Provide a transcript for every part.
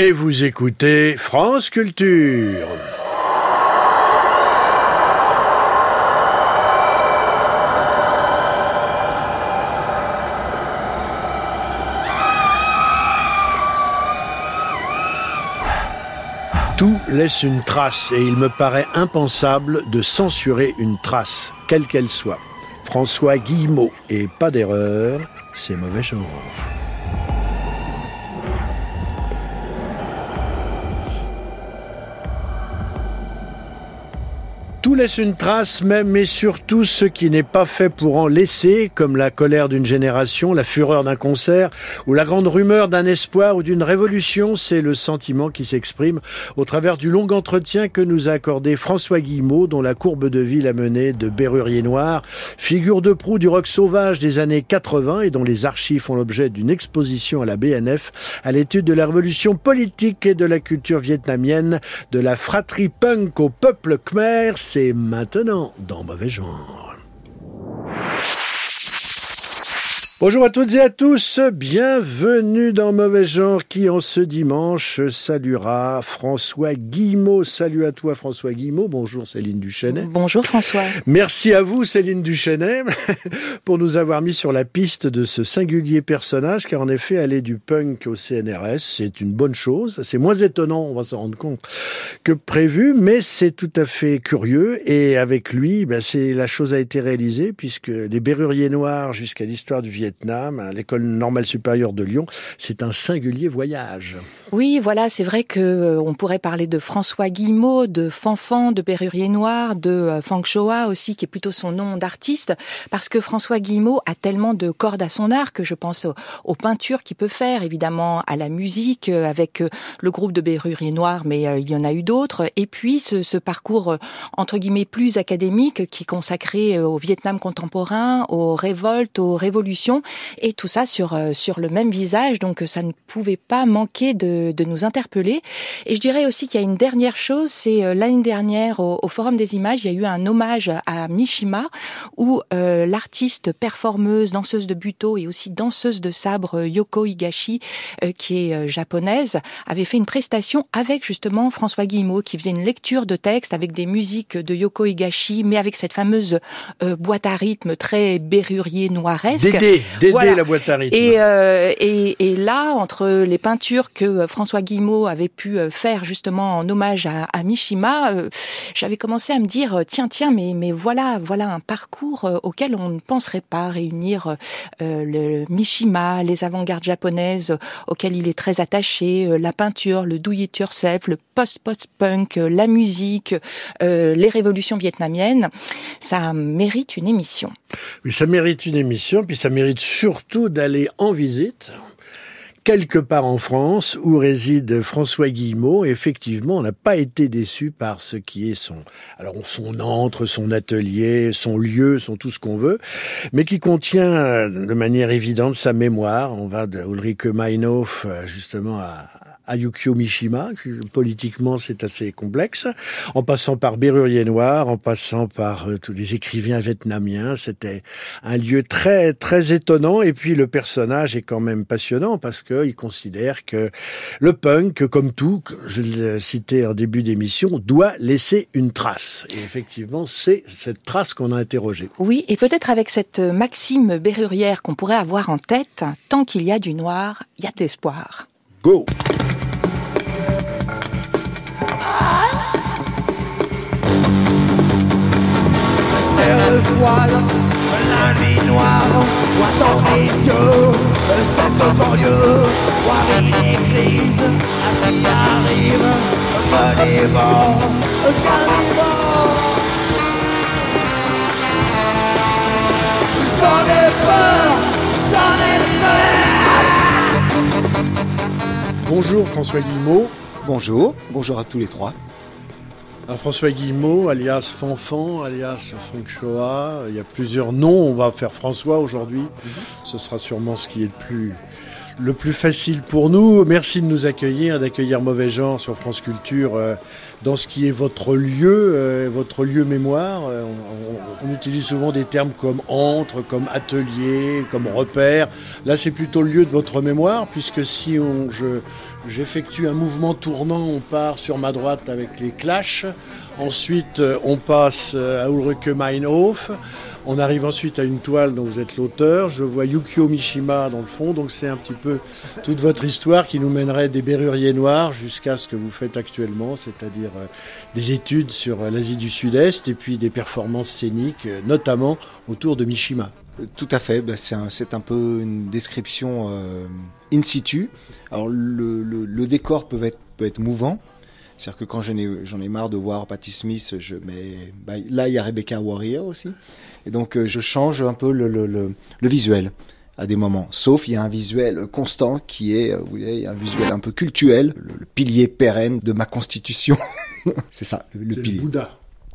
Et vous écoutez France Culture. Tout laisse une trace et il me paraît impensable de censurer une trace, quelle qu'elle soit. François Guillemot, et pas d'erreur, c'est mauvais genre. Laisse une trace même et surtout ce qui n'est pas fait pour en laisser, comme la colère d'une génération, la fureur d'un concert ou la grande rumeur d'un espoir ou d'une révolution, c'est le sentiment qui s'exprime au travers du long entretien que nous a accordé François Guillemot, dont la courbe de vie l'a mené de Berrurier Noir, figure de proue du rock sauvage des années 80 et dont les archives font l'objet d'une exposition à la BNF à l'étude de la révolution politique et de la culture vietnamienne, de la fratrie punk au peuple khmer, c'est maintenant dans Mauvais Genre. Bonjour à toutes et à tous, bienvenue dans Mauvais Genre qui en ce dimanche saluera François Guillemot. Salut à toi François Guillemot, bonjour Céline Duchesnet. Bonjour François. Merci à vous Céline Duchesnet pour nous avoir mis sur la piste de ce singulier personnage car en effet aller du punk au CNRS c'est une bonne chose, c'est moins étonnant on va s'en rendre compte que prévu mais c'est tout à fait curieux et avec lui ben, c'est la chose a été réalisée puisque les Berruriers Noirs jusqu'à l'histoire du Vietnam À l'école normale supérieure de Lyon. C'est un singulier voyage. Oui, voilà, c'est vrai que euh, on pourrait parler de François Guillemot, de Fanfan, de Berrurier Noir, de euh, Fang Shoa aussi, qui est plutôt son nom d'artiste, parce que François Guillemot a tellement de cordes à son arc, je pense aux, peintures qu'il peut faire, évidemment à la musique euh, avec le groupe de Berrurier Noir, mais il y en a eu d'autres, et puis ce, ce, parcours entre guillemets plus académique qui est consacré au Vietnam contemporain, aux révoltes, aux révolutions, et tout ça sur sur le même visage, donc ça ne pouvait pas manquer de de, nous interpeller. Et je dirais aussi qu'il y a une dernière chose, c'est euh, l'année dernière au, Forum des images, il y a eu un hommage à Mishima où euh, l'artiste performeuse, danseuse de buto et aussi danseuse de sabre euh, Yoko Higashi, qui est japonaise, avait fait une prestation avec justement François Guillemot qui faisait une lecture de texte avec des musiques de Yoko Higashi, mais avec cette fameuse boîte à rythme très berrurier noiresque. Dédé la boîte à rythme. Et, et, et là, entre les peintures que François Guillemot avait pu euh, faire justement en hommage à, Mishima, euh, j'avais commencé à me dire euh, tiens tiens mais mais voilà voilà un parcours auquel on ne penserait pas réunir le Mishima, les avant-gardes japonaises auxquelles il est très attaché, la peinture, le do it yourself, le post-post-punk, la musique, les révolutions vietnamiennes, ça mérite une émission. Oui, ça mérite une émission, puis ça mérite surtout d'aller en visite quelque part en France où réside François Guillemot. effectivement, on n'a pas été déçu par ce qui est son, alors son entre, son atelier, son lieu, son tout ce qu'on veut, mais qui contient de manière évidente sa mémoire. On va de Ulrike Meinhof justement à, Ayukio Mishima. Politiquement, c'est assez complexe. En passant par Berrurier Noir, en passant par euh, tous les écrivains vietnamiens, c'était un lieu très très étonnant. Et puis le personnage est quand même passionnant parce qu'il considère que le punk, comme tout, je l'ai cité en début d'émission, doit laisser une trace. Et effectivement, c'est cette trace qu'on a interrogée. Oui, et peut-être avec cette maxime berrurière qu'on pourrait avoir en tête, tant qu'il y a du noir, il y a de l'espoir. Go le voile, la nuit noire, voit dans tes yeux, cette banlieue, voir les crises, qui arrive, me dévore, dévore. J'en ai peur, j'en ai peur. Bonjour François Guillemot. Bonjour, bonjour à tous les trois. François Guillemot, alias Fanfan, alias Frank Shoah. Il y a plusieurs noms. On va faire François aujourd'hui. Ce sera sûrement ce qui est le plus, le plus facile pour nous. Merci de nous accueillir, d'accueillir Mauvais Genre sur France Culture euh, dans ce qui est votre lieu, euh, votre lieu mémoire. Euh, on, utilise souvent des termes comme entre, comme atelier, comme repère. Là, c'est plutôt le lieu de votre mémoire, puisque si on, je, J'effectue un mouvement tournant, on part sur ma droite avec les Clash. Ensuite, euh, on passe euh, à Ulrike Meinhof. On arrive ensuite à une toile dont vous êtes l'auteur. Je vois Yukio Mishima dans le fond, donc c'est un petit peu toute votre histoire qui nous mènerait des Berruriers Noirs jusqu'à ce que vous faites actuellement, c'est-à-dire euh, des études sur l'Asie du Sud-Est et puis des performances scéniques, notamment autour de Mishima. Tout à fait, bah, c'est un, peu une description euh, in situ. Alors le, décor peut être, peut être mouvant, c'est-à-dire que quand j'en ai, j'en ai marre de voir Patti Smith, je mets, bah, là il y a Rebecca Warrior aussi, et donc euh, je change un peu le, le, visuel à des moments. Sauf il y a un visuel constant qui est, euh, vous voyez, un visuel un peu cultuel, le, pilier pérenne de ma constitution. c'est ça, le, pilier. Bouddha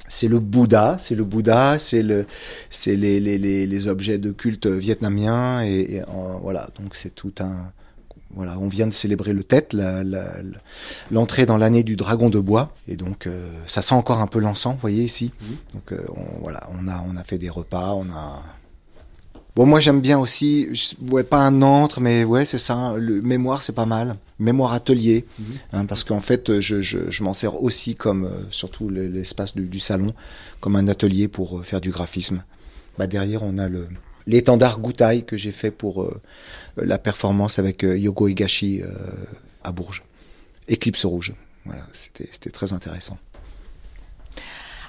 c'est le Bouddha, c'est le Bouddha, c'est le, c'est les, les, les, objets de culte vietnamiens et, voilà. Donc c'est tout un, voilà, on vient de célébrer le Tête, l'entrée dans l'année du dragon de bois, et donc euh, ça sent encore un peu l'encens, vous voyez ici. Donc euh, on, voilà, on a, on a fait des repas, on a Bon, moi j'aime bien aussi, ouais, pas un antre, mais ouais, c'est ça. Le mémoire, c'est pas mal. Mémoire atelier, mhm. hein, parce qu'en fait, je, je, je m'en sers aussi comme, euh, surtout l'espace du, du, salon, comme un atelier pour faire du graphisme. Bah, derrière, on a le l'étendard Goutai que j'ai fait pour euh, la performance avec Yogo Higashi à Bourges. Éclipse rouge. Voilà, c'était très intéressant.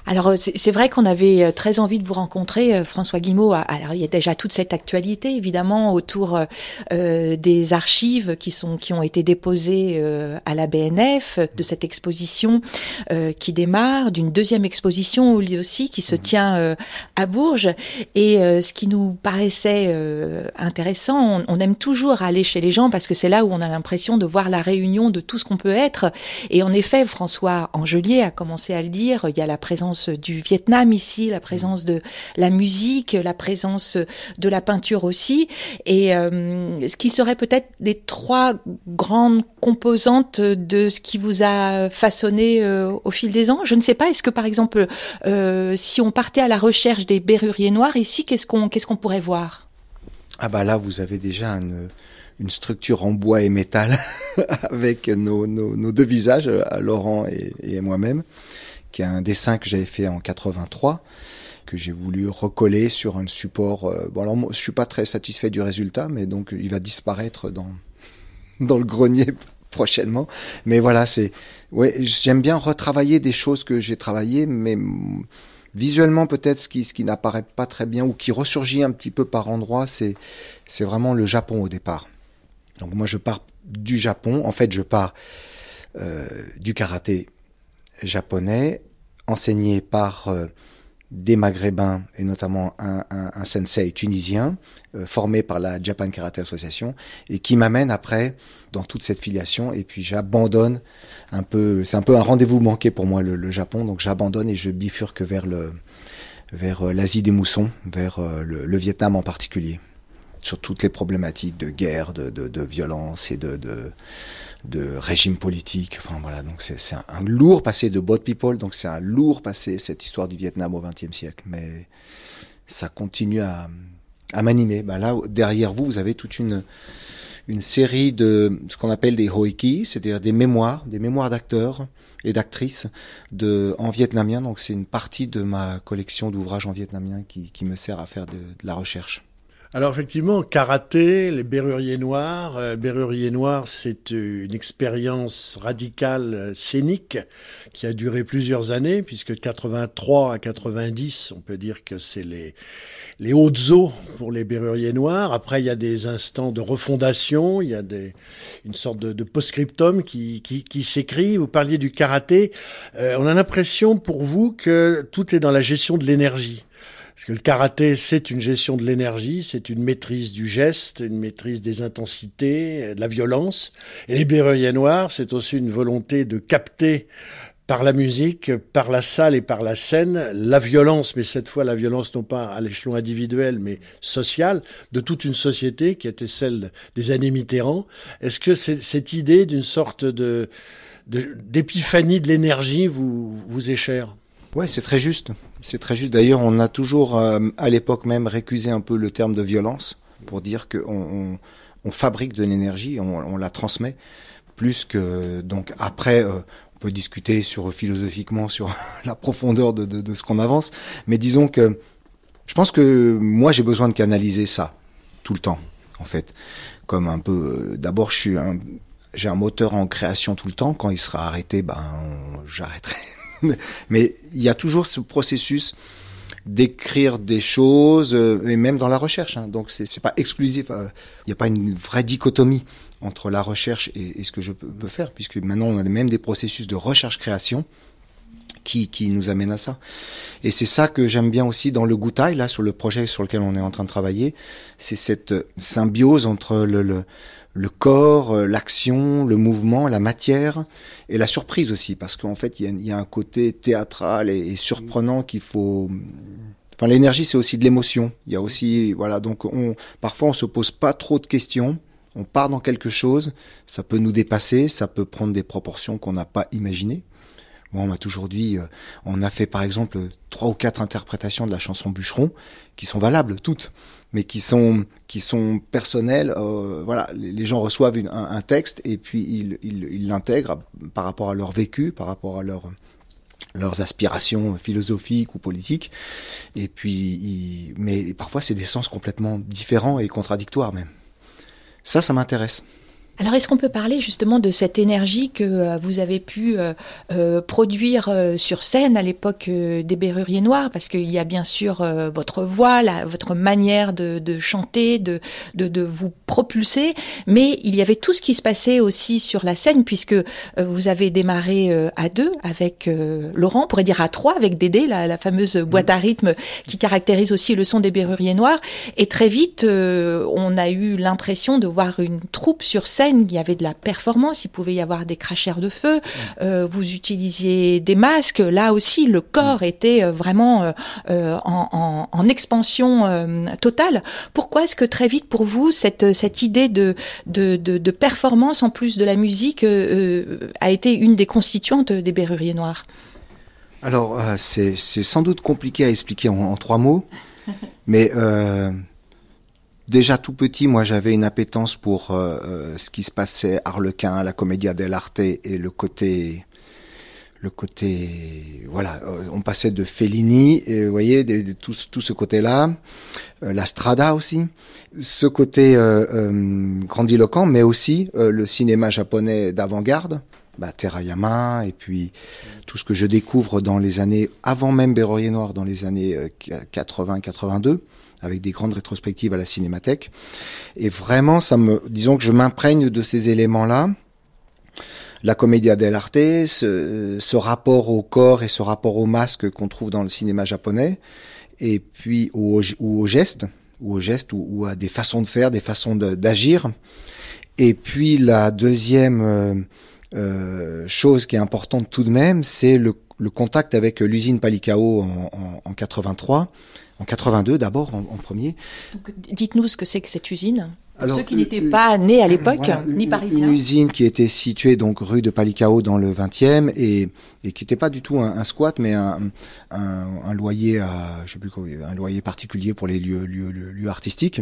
Alors euh, c'est vrai qu'on avait euh, très envie de vous rencontrer, euh, François Guimau. Alors il y a déjà toute cette actualité évidemment autour euh, des archives qui sont qui ont été déposées euh, à la BNF de cette exposition euh, qui démarre, d'une deuxième exposition aussi qui se tient à Bourges. Et ce qui nous paraissait intéressant, on, on, aime toujours aller chez les gens parce que c'est là où on a l'impression de voir la réunion de tout ce qu'on peut être. Et en effet, François Angelier a commencé à le dire. Il y a la présence du Vietnam ici, la présence de la musique, la présence de la peinture aussi, et euh, ce qui serait peut-être les trois grandes composantes de ce qui vous a façonné euh, au fil des ans. Je ne sais pas, est-ce que par exemple, euh, si on partait à la recherche des berruriers noirs ici, qu'est-ce qu'on qu'est-ce qu'on pourrait voir? Ah bah là, vous avez déjà une une structure en bois et métal avec nos, nos, deux visages, Laurent et, et moi-même qui est un dessin que j'avais fait en 83 que j'ai voulu recoller sur un support. Euh, bon alors je suis pas très satisfait du résultat, mais donc il va disparaître dans dans le grenier prochainement. Mais voilà, c'est ouais, j'aime bien retravailler des choses que j'ai travaillées, mais visuellement peut-être ce qui ce qui n'apparaît pas très bien ou qui ressurgit un petit peu par endroits, c'est c'est vraiment le Japon au départ. Donc moi je pars du Japon. En fait, je pars euh, du karaté japonais enseigné par euh, des Maghrébins et notamment un, un, un sensei tunisien euh, formé par la Japan Karate Association et qui m'amène après dans toute cette filiation et puis j'abandonne un peu c'est un peu un rendez-vous manqué pour moi le, Japon. Donc j'abandonne et je bifurque vers le vers euh, l'Asie des moussons vers le, le, Vietnam en particulier sur toutes les problématiques de guerre de, de, de violence et de, de de régime politique. Enfin voilà, donc c'est un, lourd passé de bot people, donc c'est un lourd passé cette histoire du Vietnam au XXe siècle. Mais ça continue à, m'animer. Ben là, derrière vous, vous avez toute une série de ce qu'on appelle des hoiki, c'est-à-dire des mémoires, des mémoires d'acteurs et d'actrices en vietnamien. Donc c'est une partie de ma collection d'ouvrages en vietnamien qui, me sert à faire de la recherche. Alors effectivement, karaté, les berruriers noirs. Euh, berruriers noirs, c'est une expérience radicale euh, scénique qui a duré plusieurs années, puisque 83 à 90, on peut dire que c'est les les hautes eaux pour les berruriers noirs. Après, il y a des instants de refondation, il y a des, une sorte de, de post-scriptum qui, qui, qui s'écrit. Vous parliez du karaté. Euh, on a l'impression pour vous que tout est dans la gestion de l'énergie. Parce que le karaté, c'est une gestion de l'énergie, c'est une maîtrise du geste, une maîtrise des intensités, de la violence. Et les berruriers noirs, c'est aussi une volonté de capter par la musique, par la salle et par la scène, la violence, mais cette fois la violence non pas à l'échelon individuel, mais social, de toute une société qui était celle des années Mitterrand. Est-ce que cette idée d'une sorte de d'épiphanie de, l'énergie vous, vous est chère? Ouais, c'est très juste. C'est très juste. D'ailleurs, on a toujours, euh, à l'époque même, récusé un peu le terme de violence pour dire qu'on on, on fabrique de l'énergie, on, on, la transmet plus que donc après euh, on peut discuter sur philosophiquement sur la profondeur de, de, de ce qu'on avance, mais disons que je pense que moi j'ai besoin de canaliser ça tout le temps en fait, comme un peu. euh, D'abord je suis j'ai un moteur en création tout le temps. Quand il sera arrêté, ben j'arrêterai. Mais il y a toujours ce processus d'écrire des choses, euh, et même dans la recherche. Hein. Donc c'est pas exclusif. euh, Il n'y a pas une vraie dichotomie entre la recherche et, ce que je peux faire, puisque maintenant on a même des processus de recherche-création qui, qui nous amènent à ça. Et c'est ça que j'aime bien aussi dans le Goutai, là, sur le projet sur lequel on est en train de travailler. C'est cette euh, symbiose entre le, le corps, euh, l'action, le mouvement, la matière et la surprise aussi, parce qu'en fait, il y a, un côté théâtral et, et surprenant qu'il faut. Enfin, l'énergie, c'est aussi de l'émotion. Il y a aussi, voilà, donc on, parfois on se pose pas trop de questions. On part dans quelque chose, ça peut nous dépasser, ça peut prendre des proportions qu'on n'a pas imaginées. On m'a toujours dit, euh, on a fait par exemple trois ou quatre interprétations de la chanson Bûcheron qui sont valables toutes, mais qui sont qui sont personnelles. euh, voilà, les, gens reçoivent un, texte et puis ils l'intègrent par rapport à leur vécu, par rapport à leur leurs aspirations philosophiques ou politiques. Et puis, mais parfois c'est des sens complètement différents et contradictoires même. Ça, ça m'intéresse. Alors, est-ce qu'on peut parler justement de cette énergie que euh, vous avez pu euh, euh, produire euh, sur scène à l'époque des Berruriers Noirs? Parce qu'il y a bien sûr euh, votre voix, la- votre manière de, de chanter, de, de, de vous propulser, mais il y avait tout ce qui se passait aussi sur la scène, puisque euh, vous avez démarré euh, à deux avec euh, Laurent, on pourrait dire à trois avec Dédé, la, la fameuse boîte à rythme qui caractérise aussi le son des Berruriers Noirs. Et très vite, euh, on a eu l'impression de voir une troupe sur scène. Il y avait de la performance, il pouvait y avoir des crachères de feu. Euh, vous utilisiez des masques. Là aussi, le corps était euh, vraiment euh, en, expansion totale. Pourquoi est-ce que très vite, pour vous, cette, idée de, performance en plus de la musique a été une des constituantes des Berruriers Noirs? Alors, c'est sans doute compliqué à expliquer en, trois mots, mais déjà tout petit, moi j'avais une appétence pour euh, euh, ce qui se passait Harlequin, la Commedia dell'arte et le côté le côté voilà euh, on passait de Fellini et vous voyez de, tout, ce- tout ce côté là la strada aussi. Ce côté euh, euh, grandiloquent mais aussi euh, le cinéma japonais d'avant-garde bah, Terayama et puis tout ce que je découvre dans les années avant même Berrurier Noir dans les années 80-82 avec des grandes rétrospectives à la Cinémathèque. Et vraiment ça me disons que je m'imprègne de ces éléments là la commedia dell'arte, ce, rapport au corps et ce rapport au masque qu'on trouve dans le cinéma japonais, et puis au, ou au geste, ou au geste, ou, à des façons de faire, des façons d'agir. Et puis la deuxième euh, euh, chose qui est importante tout de même, c'est le, contact avec l'usine Palicao en, en, en 83, en 82 d'abord en, en premier. Dites-nous ce que c'est que cette usine. Pour Alors, ceux qui euh, n'étaient euh, pas nés à l'époque, Voilà, ni parisiens. Une usine qui était située donc rue de Palicao dans le 20e et, et qui n'était pas du tout un, un squat, mais un, un, un loyer à, je sais plus quoi, un loyer particulier pour les lieux, lieux, lieux, lieux artistiques.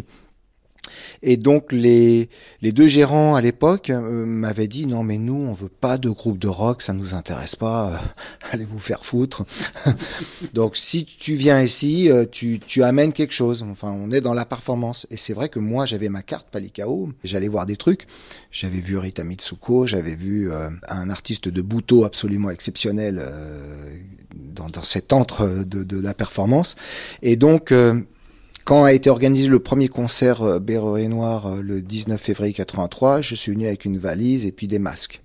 Et donc les, les deux gérants à l'époque euh, m'avaient dit non mais nous on veut pas de groupe de rock, ça nous intéresse pas, euh, allez vous faire foutre. donc si tu viens ici, euh, tu, tu amènes quelque chose. Enfin on est dans la performance. Et c'est vrai que moi j'avais ma carte Palicao, j'allais voir des trucs. J'avais vu Rita Mitsuko, j'avais vu euh, un artiste de Buto absolument exceptionnel euh, dans, dans cet antre de, de la performance. Et donc euh, quand a été organisé le premier concert euh, Berrurier Noir euh, le 19 février 83, je suis venu avec une valise et puis des masques.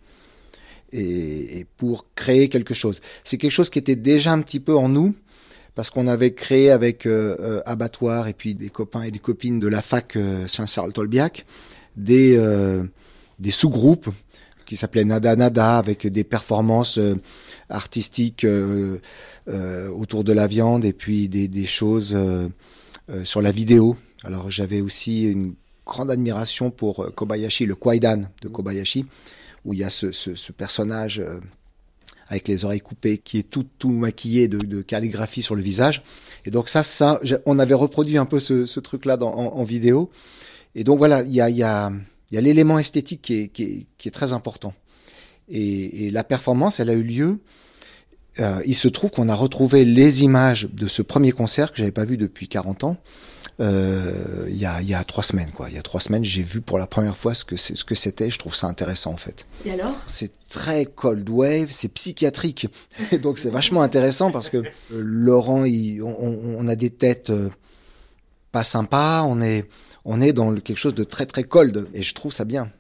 Et, et pour créer quelque chose. C'est quelque chose qui était déjà un petit peu en nous, parce qu'on avait créé avec euh, Abattoir et puis des copains et des copines de la fac Saint-Charles-Tolbiac des, sous-groupes qui s'appelaient Nada Nada avec des performances artistiques autour de la viande et puis des, choses sur la vidéo. Alors j'avais aussi une grande admiration pour euh, Kobayashi, le Kwaidan de Kobayashi, où il y a ce, ce, personnage euh, avec les oreilles coupées qui est tout, tout maquillé de, de calligraphie sur le visage. Et donc ça, ça, on avait reproduit un peu ce, truc-là en, vidéo. Et donc voilà, il y a, y a, y a l'élément esthétique qui est, qui, est, très important. Et, la performance, elle a eu lieu. Euh, il se trouve qu'on a retrouvé les images de ce premier concert que j'avais pas vu depuis 40 ans. Euh, il, y a, y a trois semaines, quoi. Il y a trois semaines, j'ai vu pour la première fois ce que c'est, ce que c'était. Je trouve ça intéressant, en fait. Et alors? C'est très cold wave, c'est psychiatrique. Et donc c'est vachement intéressant parce que euh, Laurent, il, on, on, a des têtes pas sympas. On est, on est dans quelque chose de très très cold. Et je trouve ça bien.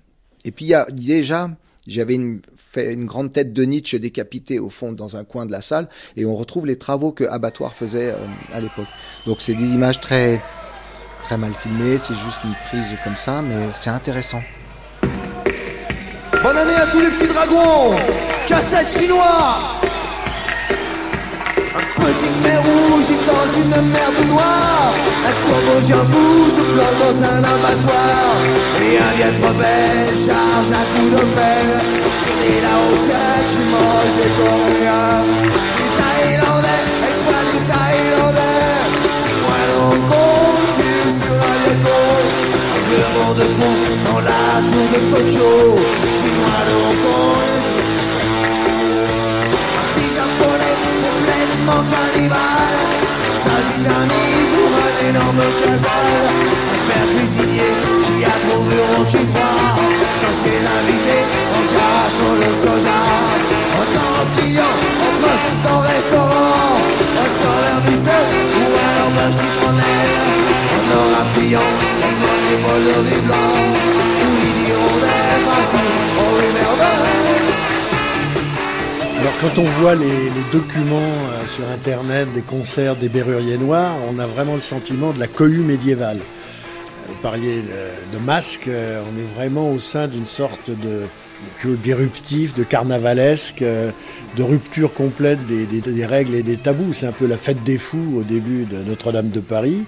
Et puis il y a déjà j'avais une, fait une grande tête de Nietzsche décapitée au fond dans un coin de la salle et on retrouve les travaux que Abattoir faisait euh, à l'époque. Donc c'est des images très très mal filmées, c'est juste une prise comme ça, mais c'est intéressant. Bonne année à tous les petits dragons Cassette chinois Un petit rouge dans une merde noire. Un corbeau se plante dans un abattoir. Et un trop belle charge à coups de pelle Et la rochelle qui mange des coréens. Des thaïlandais, exploit des thaïlandais. Dis-moi donc on tire sur un Avec le monde con dans la tour de Tokyo. Dis-moi donc on complètement cannibale S'agit d'amis pour un énorme casal Un père cuisinier qui a trouvé au froid Sans ses invités en gâteau de soja En empilant entre dans restaurant Un solaire du sel ou alors d'un citronnelle En or appuillant dans les bols de quand on voit les, les documents euh, sur Internet des concerts des Berruriers Noirs, on a vraiment le sentiment de la cohue médiévale. Euh, Vous parliez de, masque, euh, on est vraiment au sein d'une sorte de d'éruptif, de carnavalesque, de rupture complète des, des, des règles et des tabous. C'est un peu la fête des fous au début de Notre-Dame de Paris.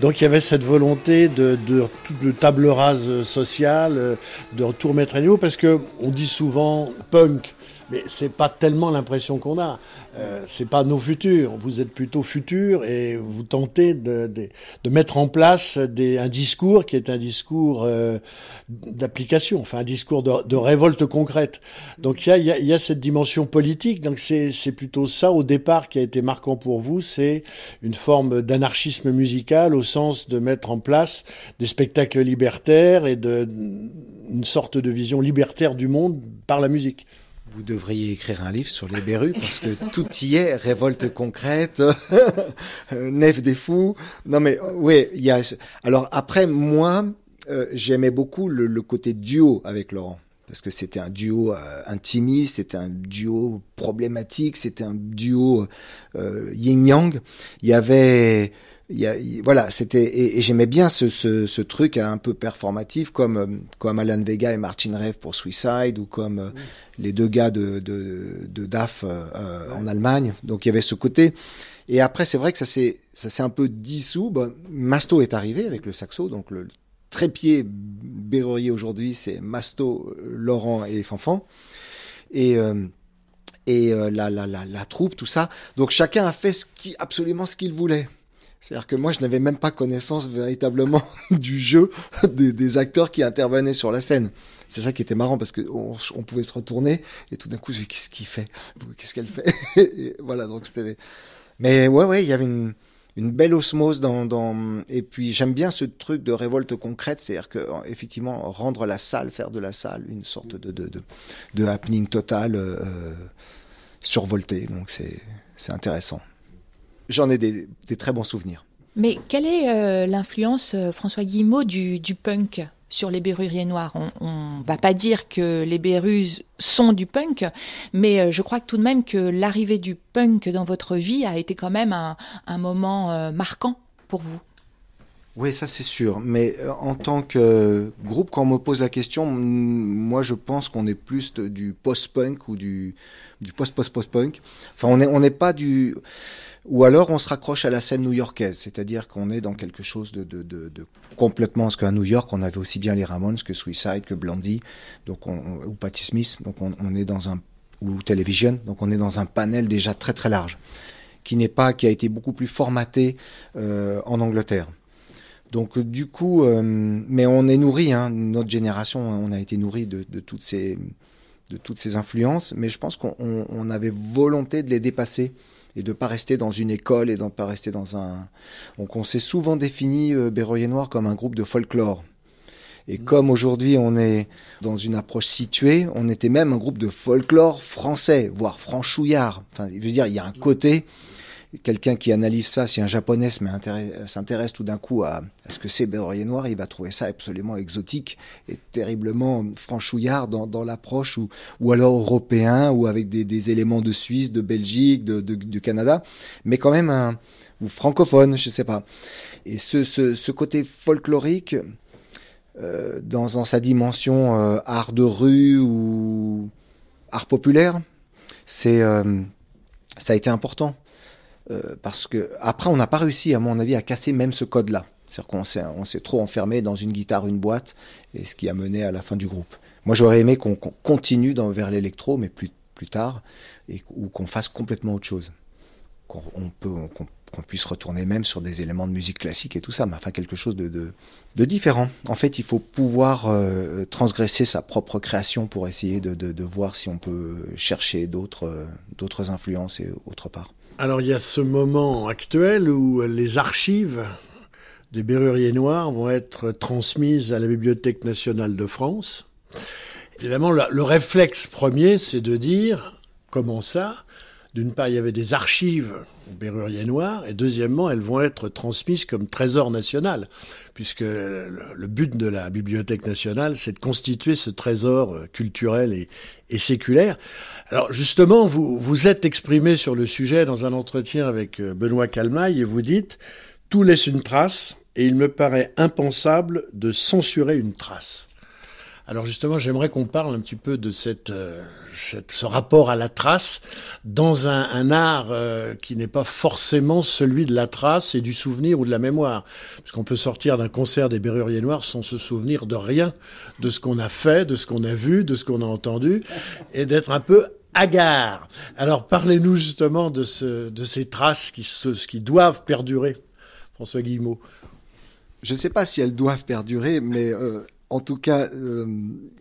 Donc il y avait cette volonté de, de, de table rase sociale, de tout remettre à niveau, parce que on dit souvent punk, mais c'est pas tellement l'impression qu'on a. Euh, c'est pas nos futurs. Vous êtes plutôt futurs et vous tentez de, de, de mettre en place des, un discours qui est un discours euh, d'application, enfin un discours de, de révolte concrète. Donc il y a, y, a, y a, cette dimension politique. Donc c'est plutôt ça au départ qui a été marquant pour vous. C'est une forme d'anarchisme musical au sens de mettre en place des spectacles libertaires et de une sorte de vision libertaire du monde par la musique. Vous devriez écrire un livre sur les Berus parce que tout y est, révolte concrète, nef des fous. Non mais oui, il y a. Alors après moi, euh, j'aimais beaucoup le, le, côté duo avec Laurent parce que c'était un duo euh, intimiste, c'était un duo problématique, c'était un duo euh, yin-yang. Il y avait y a, il, voilà, c'était et, et j'aimais bien ce, ce, ce, truc un peu performatif comme comme Alan Vega et Martin Rev pour Suicide ou comme mmh. les deux gars de de, de DAF euh, ouais. en Allemagne. Donc il y avait ce côté. Et après c'est vrai que ça s'est ça s'est un peu dissous. Bon, Masto est arrivé avec le saxo, donc le trépied Berrurier aujourd'hui c'est Masto, Laurent et Fanfan. Et euh, et euh, la, la, la, la troupe, tout ça. Donc chacun a fait ce qui, absolument ce qu'il voulait. C'est-à-dire que moi, je n'avais même pas connaissance véritablement du jeu des, acteurs qui intervenaient sur la scène. C'est ça qui était marrant parce qu'on on pouvait se retourner et tout d'un coup, je qu'est-ce qu'il fait? Qu'est-ce qu'elle fait? Voilà, donc c'était. Mais ouais, ouais, il y avait une, une belle osmose dans, dans... et puis j'aime bien ce truc de révolte concrète, c'est-à-dire que effectivement rendre la salle, faire de la salle une sorte de de, de, de happening total euh, survolté. Donc c'est intéressant j'en ai des, des, très bons souvenirs. Mais quelle est euh, l'influence, euh, François Guillemot, du, du, punk sur les Berruriers Noirs? On ne va pas dire que les Berrus sont du punk, mais euh, je crois que tout de même que l'arrivée du punk dans votre vie a été quand même un, un moment marquant pour vous. Oui, ça c'est sûr. Mais en tant que groupe, quand on me pose la question, moi je pense qu'on est plus du post-punk ou du, du post-post-post-punk. Enfin, on n'est on n'est pas du ou alors on se raccroche à la scène new-yorkaise, c'est-à-dire qu'on est dans quelque chose de, complètement, parce qu'à New York, on avait aussi bien les Ramones que Suicide, que Blondie, donc on, ou Patti Smith, donc on, est dans un ou Television, donc on est dans un panel déjà très très large, qui n'est pas, qui a été beaucoup plus formaté euh, en Angleterre. Donc du coup, mais on est nourri, hein, notre génération, on a été nourri de toutes ces influences, mais je pense qu'on avait volonté de les dépasser et de pas rester dans une école et de pas rester dans un. Donc on s'est souvent défini euh, Noir comme un groupe de folklore. Et mmh. comme aujourd'hui on est dans une approche située, on était même un groupe de folklore français, voire franchouillard. Enfin, je veux dire, il y a un côté quelqu'un qui analyse ça, si un japonais s'intéresse tout d'un coup à, ce que c'est Berrurier Noir, il va trouver ça absolument exotique et terriblement franchouillard dans, l'approche, ou, alors européen, ou avec des, éléments de Suisse, de Belgique, du Canada, mais quand même ou francophone, je sais pas. Et ce, côté folklorique, euh, dans, sa dimension euh, art de rue ou art populaire, c'est euh, ça a été important. Euh, parce que après, on n'a pas réussi, à mon avis, à casser même ce code-là. C'est-à-dire qu'on s'est, trop enfermé dans une guitare, une boîte, et ce qui a mené à la fin du groupe. Moi, j'aurais aimé qu'on, continue vers l'électro, mais plus, tard, et, ou qu'on fasse complètement autre chose. Qu'on, peut, qu'on, puisse retourner même sur des éléments de musique classique et tout ça, mais enfin quelque chose de, de, différent. En fait, il faut pouvoir euh, transgresser sa propre création pour essayer de, de, voir si on peut chercher d'autres influences et autre part. Alors il y a ce moment actuel où les archives des Berruriers Noirs vont être transmises à la Bibliothèque nationale de France. Évidemment, le, réflexe premier, c'est de dire comment ça? D'une part, il y avait des archives Berruriers Noirs, et deuxièmement, elles vont être transmises comme trésor national, puisque le, but de la Bibliothèque nationale, c'est de constituer ce trésor culturel et, et séculaire. Alors justement, vous vous êtes exprimé sur le sujet dans un entretien avec euh, Benoît Calmaille et vous dites tout laisse une trace et il me paraît impensable de censurer une trace. Alors justement, j'aimerais qu'on parle un petit peu de cette, euh, ce rapport à la trace dans un, un art euh, qui n'est pas forcément celui de la trace et du souvenir ou de la mémoire. Parce qu'on peut sortir d'un concert des Berruriers Noirs sans se souvenir de rien, de ce qu'on a fait, de ce qu'on a vu, de ce qu'on a entendu, et d'être un peu hagard. Alors parlez-nous justement de, ce, de ces traces qui, qui doivent perdurer, François Guillemot. Je ne sais pas si elles doivent perdurer, mais euh, en tout cas, euh,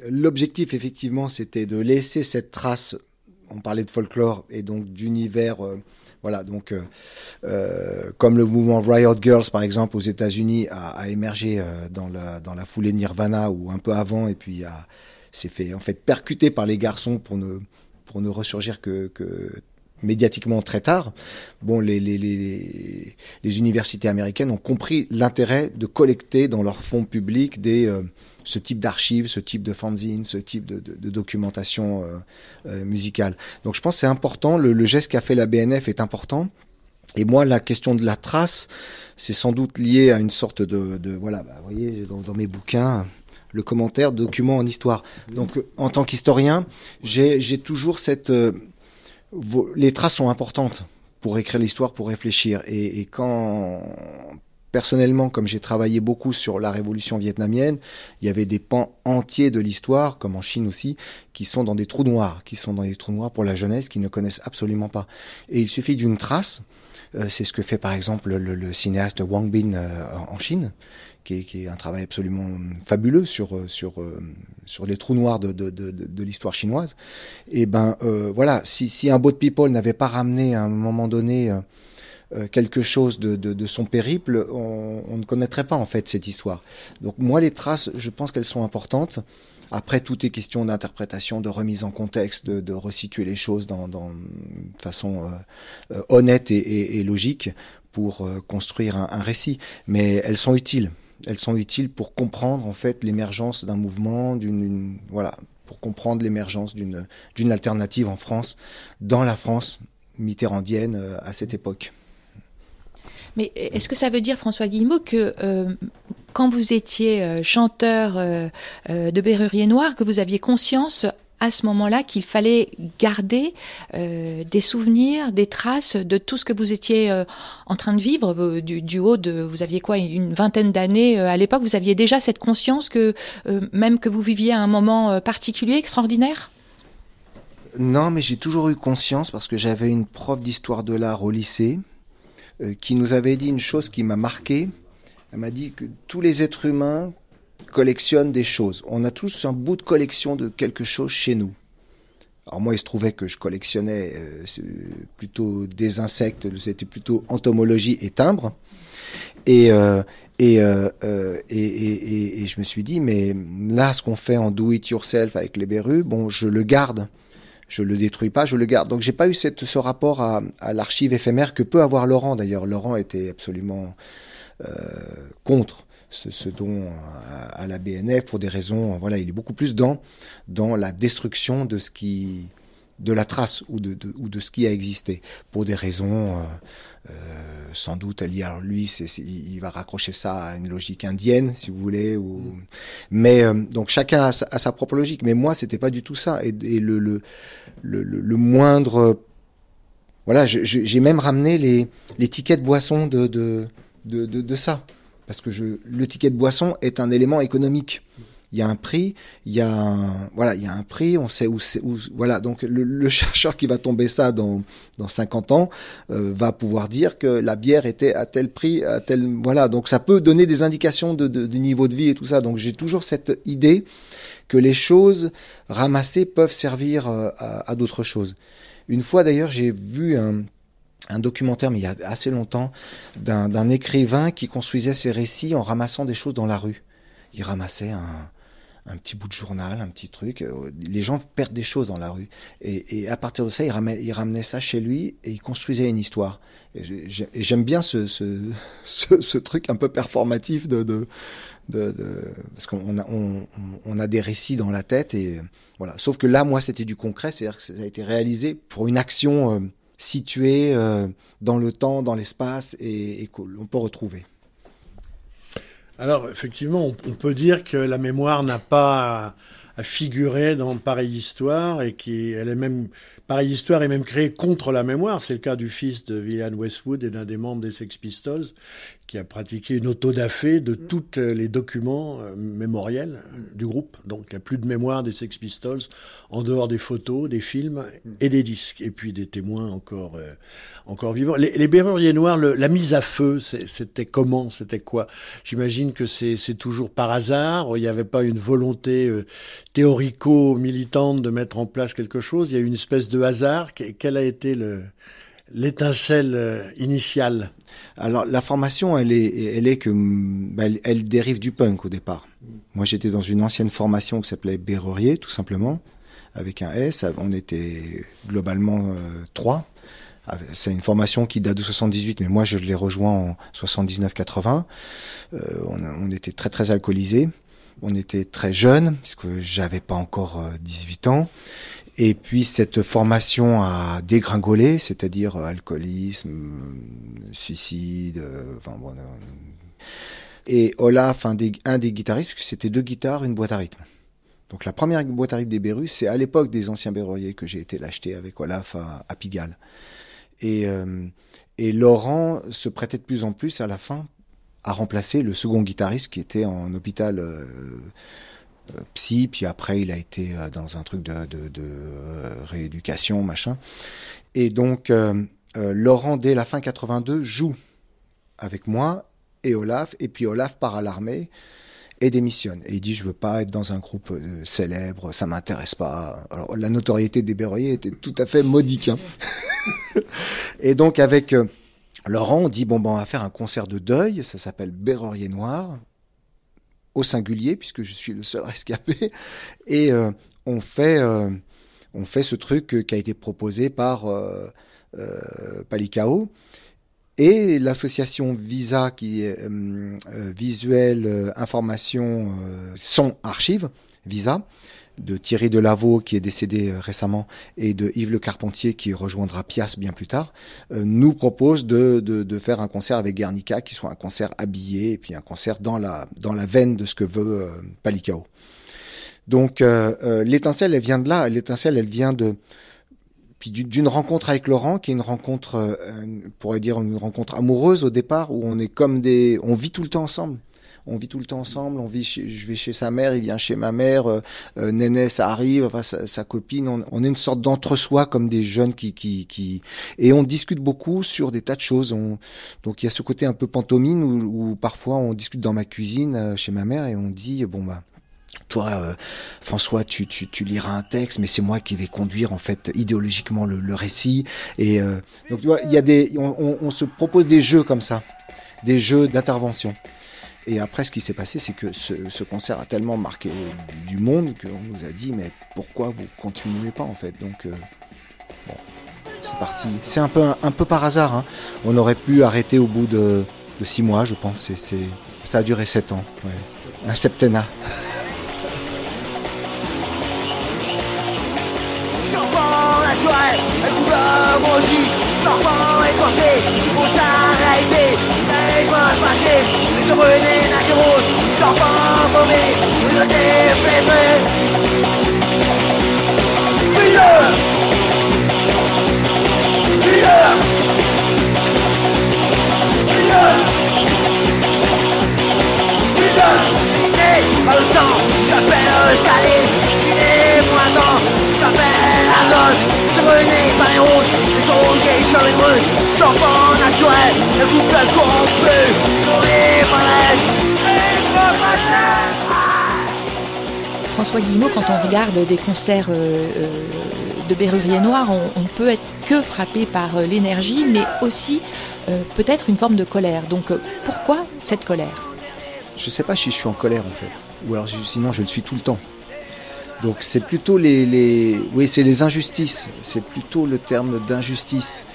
l'objectif, effectivement, c'était de laisser cette trace. On parlait de folklore et donc d'univers. Euh, voilà, donc euh, comme le mouvement Riot Girls, par exemple, aux États-Unis, a, émergé dans, la, dans la foulée Nirvana ou un peu avant, et puis s'est fait en fait percuter par les garçons pour ne ressurgir que, que médiatiquement très tard, bon, les universités américaines ont compris l'intérêt de collecter dans leurs fonds publics des, ce type d'archives, ce type de fanzine, ce type de, documentation euh, euh, musicale. Donc je pense que c'est important, le, geste qu'a fait la BNF est important. Et moi, la question de la trace, c'est sans doute lié à une sorte de, voilà, bah, vous voyez, dans, mes bouquins, le commentaire document en histoire. Donc, en tant qu'historien, j'ai toujours cette, euh, les traces sont importantes pour écrire l'histoire, pour réfléchir. Et quand personnellement, comme j'ai travaillé beaucoup sur la révolution vietnamienne, il y avait des pans entiers de l'histoire, comme en Chine aussi, qui sont dans des trous noirs, qui sont dans des trous noirs pour la jeunesse, qui ne connaissent absolument pas. Et il suffit d'une trace, euh, c'est ce que fait par exemple le, cinéaste Wang Bin euh, en Chine, qui est, un travail absolument fabuleux sur euh, les trous noirs de, l'histoire chinoise. Et ben voilà, si, si un boat people n'avait pas ramené à un moment donné quelque chose de, son périple, on, ne connaîtrait pas en fait cette histoire. Donc moi, les traces, je pense qu'elles sont importantes. Après, tout est question d'interprétation, de remise en contexte, de, resituer les choses dans, façon euh, euh, honnête et, logique pour construire un, un, récit. Mais elles sont utiles. Elles sont utiles pour comprendre en fait l'émergence d'un mouvement, d'une voilà, pour comprendre l'émergence d'une d'une alternative en France, dans la France mitterrandienne à cette époque. Mais est-ce que ça veut dire, François Guillemot, que euh, quand vous étiez euh, chanteur euh, de Berrurier Noir, que vous aviez conscience à ce moment-là qu'il fallait garder des souvenirs, des traces de tout ce que vous étiez en train de vivre du, haut de, vous aviez quoi, une vingtaine d'années à l'époque, vous aviez déjà cette conscience que même que vous viviez un moment particulier, extraordinaire? Non, mais j'ai toujours eu conscience parce que j'avais une prof d'histoire de l'art au lycée qui nous avait dit une chose qui m'a marqué. Elle m'a dit que tous les êtres humains collectionnent des choses. On a tous un bout de collection de quelque chose chez nous. Alors moi, il se trouvait que je collectionnais euh, plutôt des insectes, c'était plutôt entomologie et timbre. Et, euh, et, euh, euh, et, et, et, je me suis dit, mais là, ce qu'on fait en do it yourself avec les berrues, bon, je le garde. Je le détruis pas, je le garde. Donc j'ai pas eu cette, ce rapport à, l'archive éphémère que peut avoir Laurent d'ailleurs. Laurent était absolument euh, contre ce, don à, la BNF pour des raisons. Voilà, il est beaucoup plus dans dans la destruction de ce qui de la trace ou de, de, ou de ce qui a existé pour des raisons euh, sans doute liées à lui c'est, il va raccrocher ça à une logique indienne si vous voulez ou mm. mais euh, donc chacun a sa, a sa, propre logique. Mais moi c'était pas du tout ça. Et, et le, le, le, le, moindre voilà j'ai même ramené les, les tickets de boisson de, de, de, de, de ça. Parce que je, le ticket de boisson est un élément économique il y a un prix, il y a un, voilà, il y a un prix, on sait où c'est, voilà. Donc le, chercheur qui va tomber ça dans dans 50 ans euh, va pouvoir dire que la bière était à tel prix, à tel, voilà. Donc ça peut donner des indications de, de, niveau de vie et tout ça. Donc j'ai toujours cette idée que les choses ramassées peuvent servir euh, à, à d'autres choses. Une fois d'ailleurs, j'ai vu un, un documentaire, mais il y a assez longtemps, d'un écrivain qui construisait ses récits en ramassant des choses dans la rue. Il ramassait un, un petit bout de journal, un petit truc. Euh, les gens perdent des choses dans la rue. Et, à partir de ça, il ramenait, ça chez lui et il construisait une histoire. J'aime bien ce, truc un peu performatif de, de, de, parce qu'on a, on, on, a des récits dans la tête et voilà. Sauf que là, moi, c'était du concret, c'est-à-dire que ça a été réalisé pour une action euh, située euh, dans le temps, dans l'espace et, et qu'on peut retrouver. Alors, effectivement, on, peut dire que la mémoire n'a pas à, à, figurer dans pareille histoire et qu'elle est même pareille histoire est même créée contre la mémoire. C'est le cas du fils de William Westwood et d'un des membres des Sex Pistols qui a pratiqué une autodafé de mmh. tous les documents euh, mémoriels du groupe. Donc, il n'y a plus de mémoire des Sex Pistols en dehors des photos, des films et des disques. Et puis des témoins encore, euh, encore vivants. Les, les Berruriers Noirs, le, la mise à feu, c'était comment? C'était quoi? J'imagine que c'est toujours par hasard. Il n'y avait pas une volonté euh, théorico-militante de mettre en place quelque chose. Il y a eu une espèce de hasard. Quel a été le l'étincelle euh, initiale? Alors la formation, elle est, elle est que, bah, elle, dérive du punk au départ. Moi, j'étais dans une ancienne formation qui s'appelait Berrurier, tout simplement, avec un S. On était globalement euh, trois. C'est une formation qui date de 78, mais moi je l'ai rejoint en 79-80. Euh, on, on, était très très alcoolisés, on était très jeunes, puisque j'avais pas encore 18 ans. Et puis cette formation a dégringolé, c'est-à-dire euh, alcoolisme, suicide, euh. Euh, et Olaf, un des, guitaristes, c'était deux guitares, une boîte à rythme. Donc la première boîte à rythme des Berus, c'est à l'époque des anciens berruriers que j'ai été l'acheter avec Olaf à, Pigalle. Et, Laurent se prêtait de plus en plus à la fin à remplacer le second guitariste qui était en hôpital. Psy, puis après il a été euh, dans un truc de, euh, rééducation, machin. Et donc euh, Laurent, dès la fin 82, joue avec moi et Olaf, et puis Olaf part à l'armée et démissionne. Et il dit je veux pas être dans un groupe célèbre, ça m'intéresse pas. Alors la notoriété des Berroyers était tout à fait modique. Hein. et donc avec Laurent, on dit bon ben on va faire un concert de deuil, ça s'appelle Berrurier Noir au singulier, puisque je suis le seul rescapé. Et euh, on, fait, euh, on fait ce truc qui a été proposé par euh, Palicao. Et l'association Visa, qui est visuel, information, son archive, Visa, de Thierry Delaveau qui est décédé euh, récemment et de Yves Le Carpentier qui rejoindra Pias bien plus tard, euh, nous propose de, de, faire un concert avec Guernica qui soit un concert habillé et puis un concert dans la, dans la veine de ce que veut euh, Palicao. Donc l'étincelle, elle vient de là. L'étincelle, elle vient de d'une rencontre avec Laurent, qui est une rencontre, on pourrait dire une rencontre amoureuse au départ, où on est comme des, on vit tout le temps ensemble on vit tout le temps ensemble. On vit, je vais chez sa mère, il vient chez ma mère. Euh, euh, Néné, ça arrive, enfin sa, copine. On, est une sorte d'entre-soi comme des jeunes qui, qui, qui, et on discute beaucoup sur des tas de choses. On, donc il y a ce côté un peu pantomime où, où parfois on discute dans ma cuisine euh, chez ma mère et on dit bon bah toi, euh, François, tu, tu, tu, liras un texte, mais c'est moi qui vais conduire en fait idéologiquement le, le récit. Et euh, donc tu vois, il y a des, on, on, se propose des jeux comme ça, des jeux d'intervention. Et après, ce qui s'est passé, c'est que ce, ce, concert a tellement marqué du monde qu'on nous a dit, mais pourquoi vous continuez pas en fait? Donc, euh, bon, c'est parti. C'est un peu, un, peu par hasard. Hein. On aurait pu arrêter au bout de, de six mois, je pense. C'est, ça a duré sept ans. Ouais. Un septennat. naturel, je me fâcher, je brûler nager rouge, charpent paumé, je déflétrer. Meilleur Meilleur Meilleur Meilleur Je suis né par le sang, j'appelle Staline, je suis né pour un temps, j'appelle la note brûlé par les rouges, sur les naturel, le couple corrompu, François Guillemot, quand on regarde des concerts euh, euh, de Berrurier Noir, on, on, peut être que frappé par euh, l'énergie, mais aussi peut-être une forme de colère. Donc pourquoi cette colère? Je ne sais pas si je suis en colère en fait, ou alors sinon je le suis tout le temps. Donc c'est plutôt les, les, oui, c'est les injustices. C'est plutôt le terme d'injustice.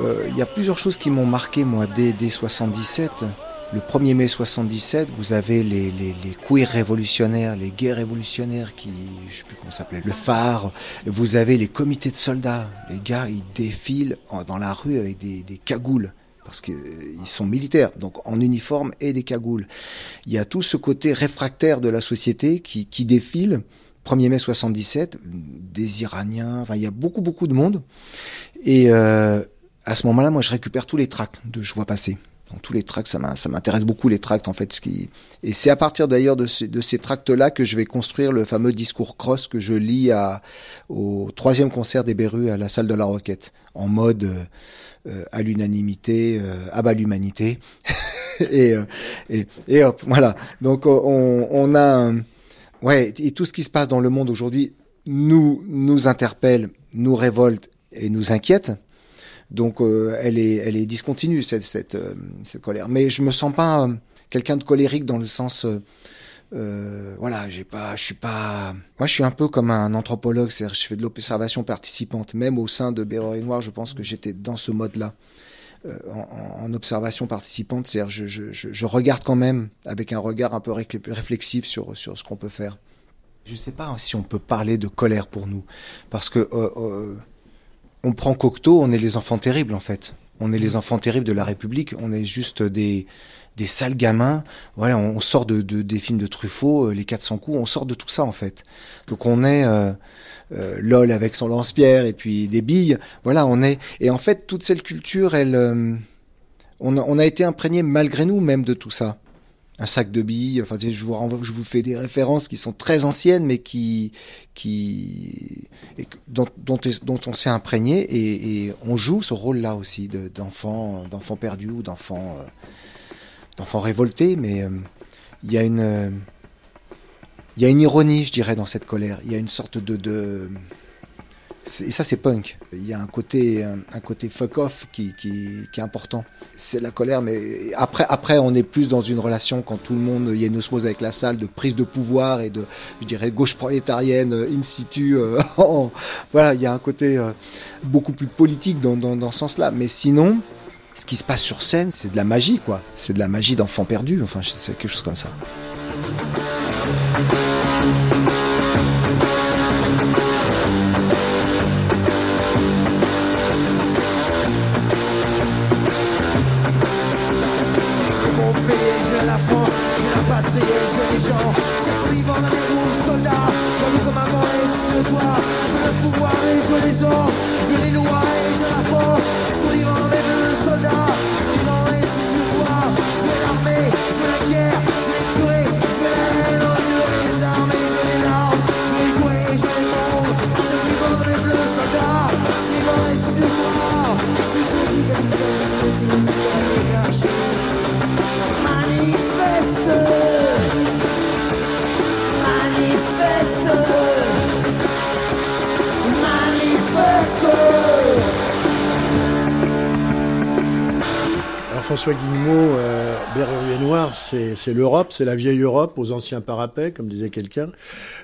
Euh, il y a plusieurs choses qui m'ont marqué moi dès, dès 77. Le 1er mai 77, vous avez les, les, les queers révolutionnaires, les gays révolutionnaires qui, je sais plus comment s'appelait, le phare. Vous avez les comités de soldats. Les gars, ils défilent dans la rue avec des, des cagoules parce qu'ils sont militaires, donc en uniforme et des cagoules. Il y a tout ce côté réfractaire de la société qui, qui défile 1er mai 77, des Iraniens, enfin il y a beaucoup beaucoup de monde. Et euh, à ce moment-là, moi je récupère tous les tracts de Je vois passer. Donc, tous les tracts, ça m'intéresse beaucoup les tracts en fait. Et c'est à partir d'ailleurs de ces, tracts-là que je vais construire le fameux discours cross que je lis au troisième concert des Berrues à la salle de la Roquette, en mode euh, à l'unanimité, euh, à bas l'humanité. et, euh, hop, voilà. Donc on, a... Ouais, et tout ce qui se passe dans le monde aujourd'hui nous nous interpelle, nous révolte et nous inquiète. Donc euh, elle est elle est discontinue cette cette, euh, cette colère. Mais je me sens pas euh, quelqu'un de colérique dans le sens voilà, j'ai pas, je suis pas, moi je suis un peu comme un anthropologue, c'est-à-dire je fais de l'observation participante, même au sein de Béroir et Noir, je pense que j'étais dans ce mode-là. Euh, en, en, observation participante, c'est-à-dire je, je, je, je, regarde quand même avec un regard un peu réflexif sur, sur ce qu'on peut faire. Je ne sais pas si on peut parler de colère pour nous, parce que euh, euh, on prend Cocteau, on est les enfants terribles en fait. On est les enfants terribles de la République, on est juste des, des sales gamins. Voilà, on, sort de, de, des films de Truffaut, les 400 coups, on sort de tout ça en fait. Donc on est euh, euh, LOL avec son lance-pierre et puis des billes. Voilà, on est. Et en fait, toute cette culture, elle, euh, on, a, été imprégné malgré nous même de tout ça. Un sac de billes. Enfin, je vous je vous fais des références qui sont très anciennes, mais qui, qui, et dont, dont, on s'est imprégné et, on joue ce rôle-là aussi d'enfants, d'enfants perdus ou d'enfants, euh, d'enfants révoltés. Mais euh, il y a une il y a une ironie, je dirais, dans cette colère. Il y a une sorte de, et ça c'est punk. Il y a un côté, un, côté fuck off qui, qui, qui est important. C'est la colère, mais après, après on est plus dans une relation quand tout le monde, y a une osmose avec la salle de prise de pouvoir et de, je dirais, gauche prolétarienne in situ. Euh, voilà, il y a un côté euh, beaucoup plus politique dans, dans, dans ce sens-là. Mais sinon, ce qui se passe sur scène, c'est de la magie, quoi. C'est de la magie d'enfant perdu. Enfin, c'est quelque chose comme ça. François Guillemot, euh, Berrurier Noir, c'est l'Europe, c'est la vieille Europe aux anciens parapets, comme disait quelqu'un.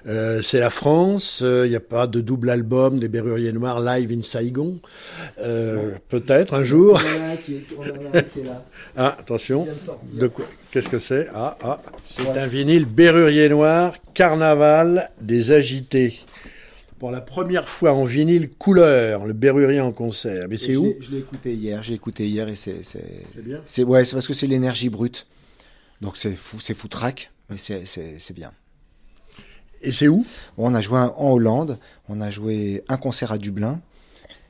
Euh, c'est la France. Il euh, n'y a pas de double album des Berruriers Noirs live in Saigon. Euh, peut-être un jour. ah, attention. De quoi? Qu'est-ce que c'est? Ah, ah, c'est un vinyle Berrurier Noir, Carnaval des agités pour la première fois en vinyle couleur, le Berrurier en concert. Mais c'est où Je l'ai écouté hier, j'ai écouté hier et c'est c'est bien. C'est ouais, c'est parce que c'est l'énergie brute. Donc c'est fou, c'est foutraque, mais c'est bien. Et c'est où? On a joué en Hollande, on a joué un concert à Dublin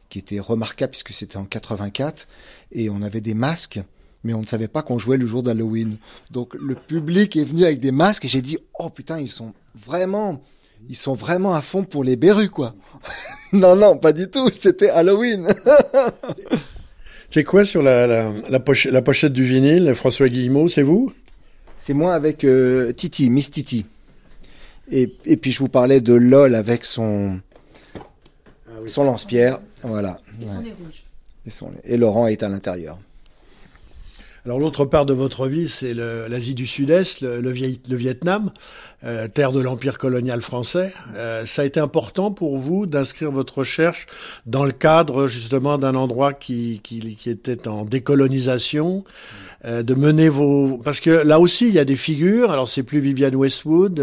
qui était remarquable puisque c'était en 84 et on avait des masques mais on ne savait pas qu'on jouait le jour d'Halloween. Donc le public est venu avec des masques et j'ai dit oh putain, ils sont vraiment ils sont vraiment à fond pour les berrues, quoi. non, non, pas du tout. C'était Halloween. c'est quoi sur la, la, pochette du vinyle, François Guillemot C'est vous? C'est moi avec euh, Titi, Miss Titi. Et, et, puis je vous parlais de LOL avec son, ah son lance-pierre. Voilà. Et, son, et Laurent est à l'intérieur. Alors l'autre part de votre vie, c'est l'Asie du Sud-Est, le, Vietnam, euh, terre de l'empire colonial français. Euh, ça a été important pour vous d'inscrire votre recherche dans le cadre justement d'un endroit qui, était en décolonisation, euh, de mener vos... Parce que là aussi, il y a des figures. Alors c'est plus Viviane Westwood,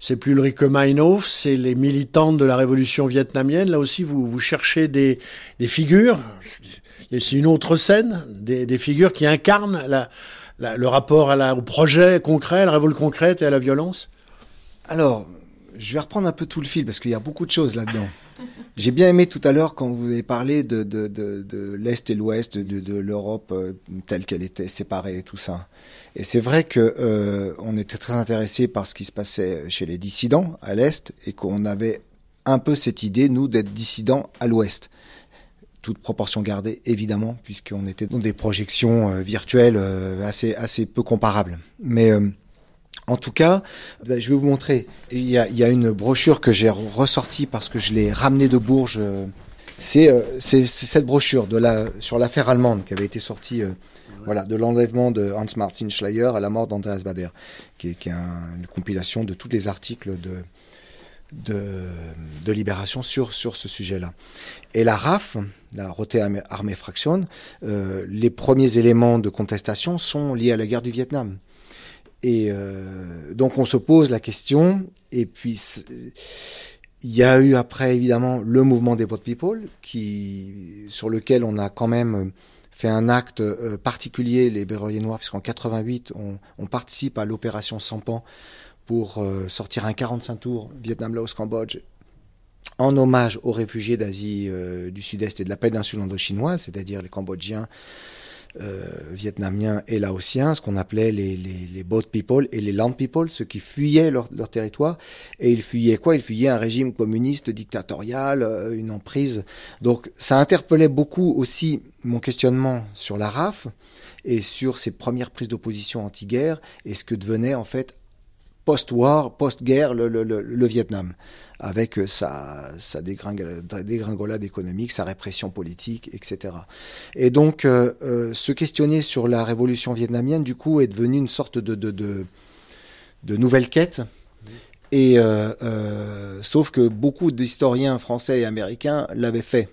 c'est plus Ulrike Meinhof, c'est les militantes de la révolution vietnamienne. Là aussi, vous, vous cherchez des, des figures c'est une autre scène, des, figures qui incarnent le rapport à au projet concret, la révolte concrète et à la violence Alors, je vais reprendre un peu tout le fil parce qu'il y a beaucoup de choses là-dedans. J'ai bien aimé tout à l'heure quand vous avez parlé de, l'Est et l'Ouest, de, l'Europe euh, telle qu'elle était séparée et tout ça. Et c'est vrai que euh, était très intéressé par ce qui se passait chez les dissidents à l'Est et qu'on avait un peu cette idée, nous, d'être dissidents à l'Ouest toute proportion gardée évidemment, puisqu'on était dans des projections euh, virtuelles euh, assez, assez peu comparables. Mais euh, en tout cas, ben, je vais vous montrer. Il y a, une brochure que j'ai ressortie parce que je l'ai ramenée de Bourges. C'est cette brochure de sur l'affaire allemande qui avait été sortie voilà, de l'enlèvement de Hans Martin Schleyer à la mort d'Andreas Bader, qui est une compilation de tous les articles de, de, libération sur, sur ce sujet-là. Et la RAF, la Rote Armée Fraction, euh, les premiers éléments de contestation sont liés à la guerre du Vietnam. Et euh, donc on se pose la question, et puis il y a eu après évidemment le mouvement des Boat People, qui, sur lequel on a quand même fait un acte euh, particulier, les Berruriers Noirs, puisqu'en 88 on, on participe à l'opération Sampan pour euh, sortir un 45 tours Vietnam, Laos, Cambodge en hommage aux réfugiés d'Asie euh, du Sud-Est et de la péninsule indo-chinoise, c'est-à-dire les Cambodgiens, euh, Vietnamiens et Laotiens, ce qu'on appelait les, boat people et les land people, ceux qui fuyaient leur, territoire. Et ils fuyaient quoi? Ils fuyaient un régime communiste dictatorial, une emprise. Donc ça interpellait beaucoup aussi mon questionnement sur la RAF et sur ses premières prises d'opposition anti-guerre et ce que devenait en fait post-war, post-guerre, le, Vietnam, avec euh, sa, dégringolade économique, sa répression politique, etc. Et donc, euh, euh, se questionner sur la révolution vietnamienne, du coup, est devenu une sorte de, nouvelle quête. Et sauf que beaucoup d'historiens français et américains l'avaient fait.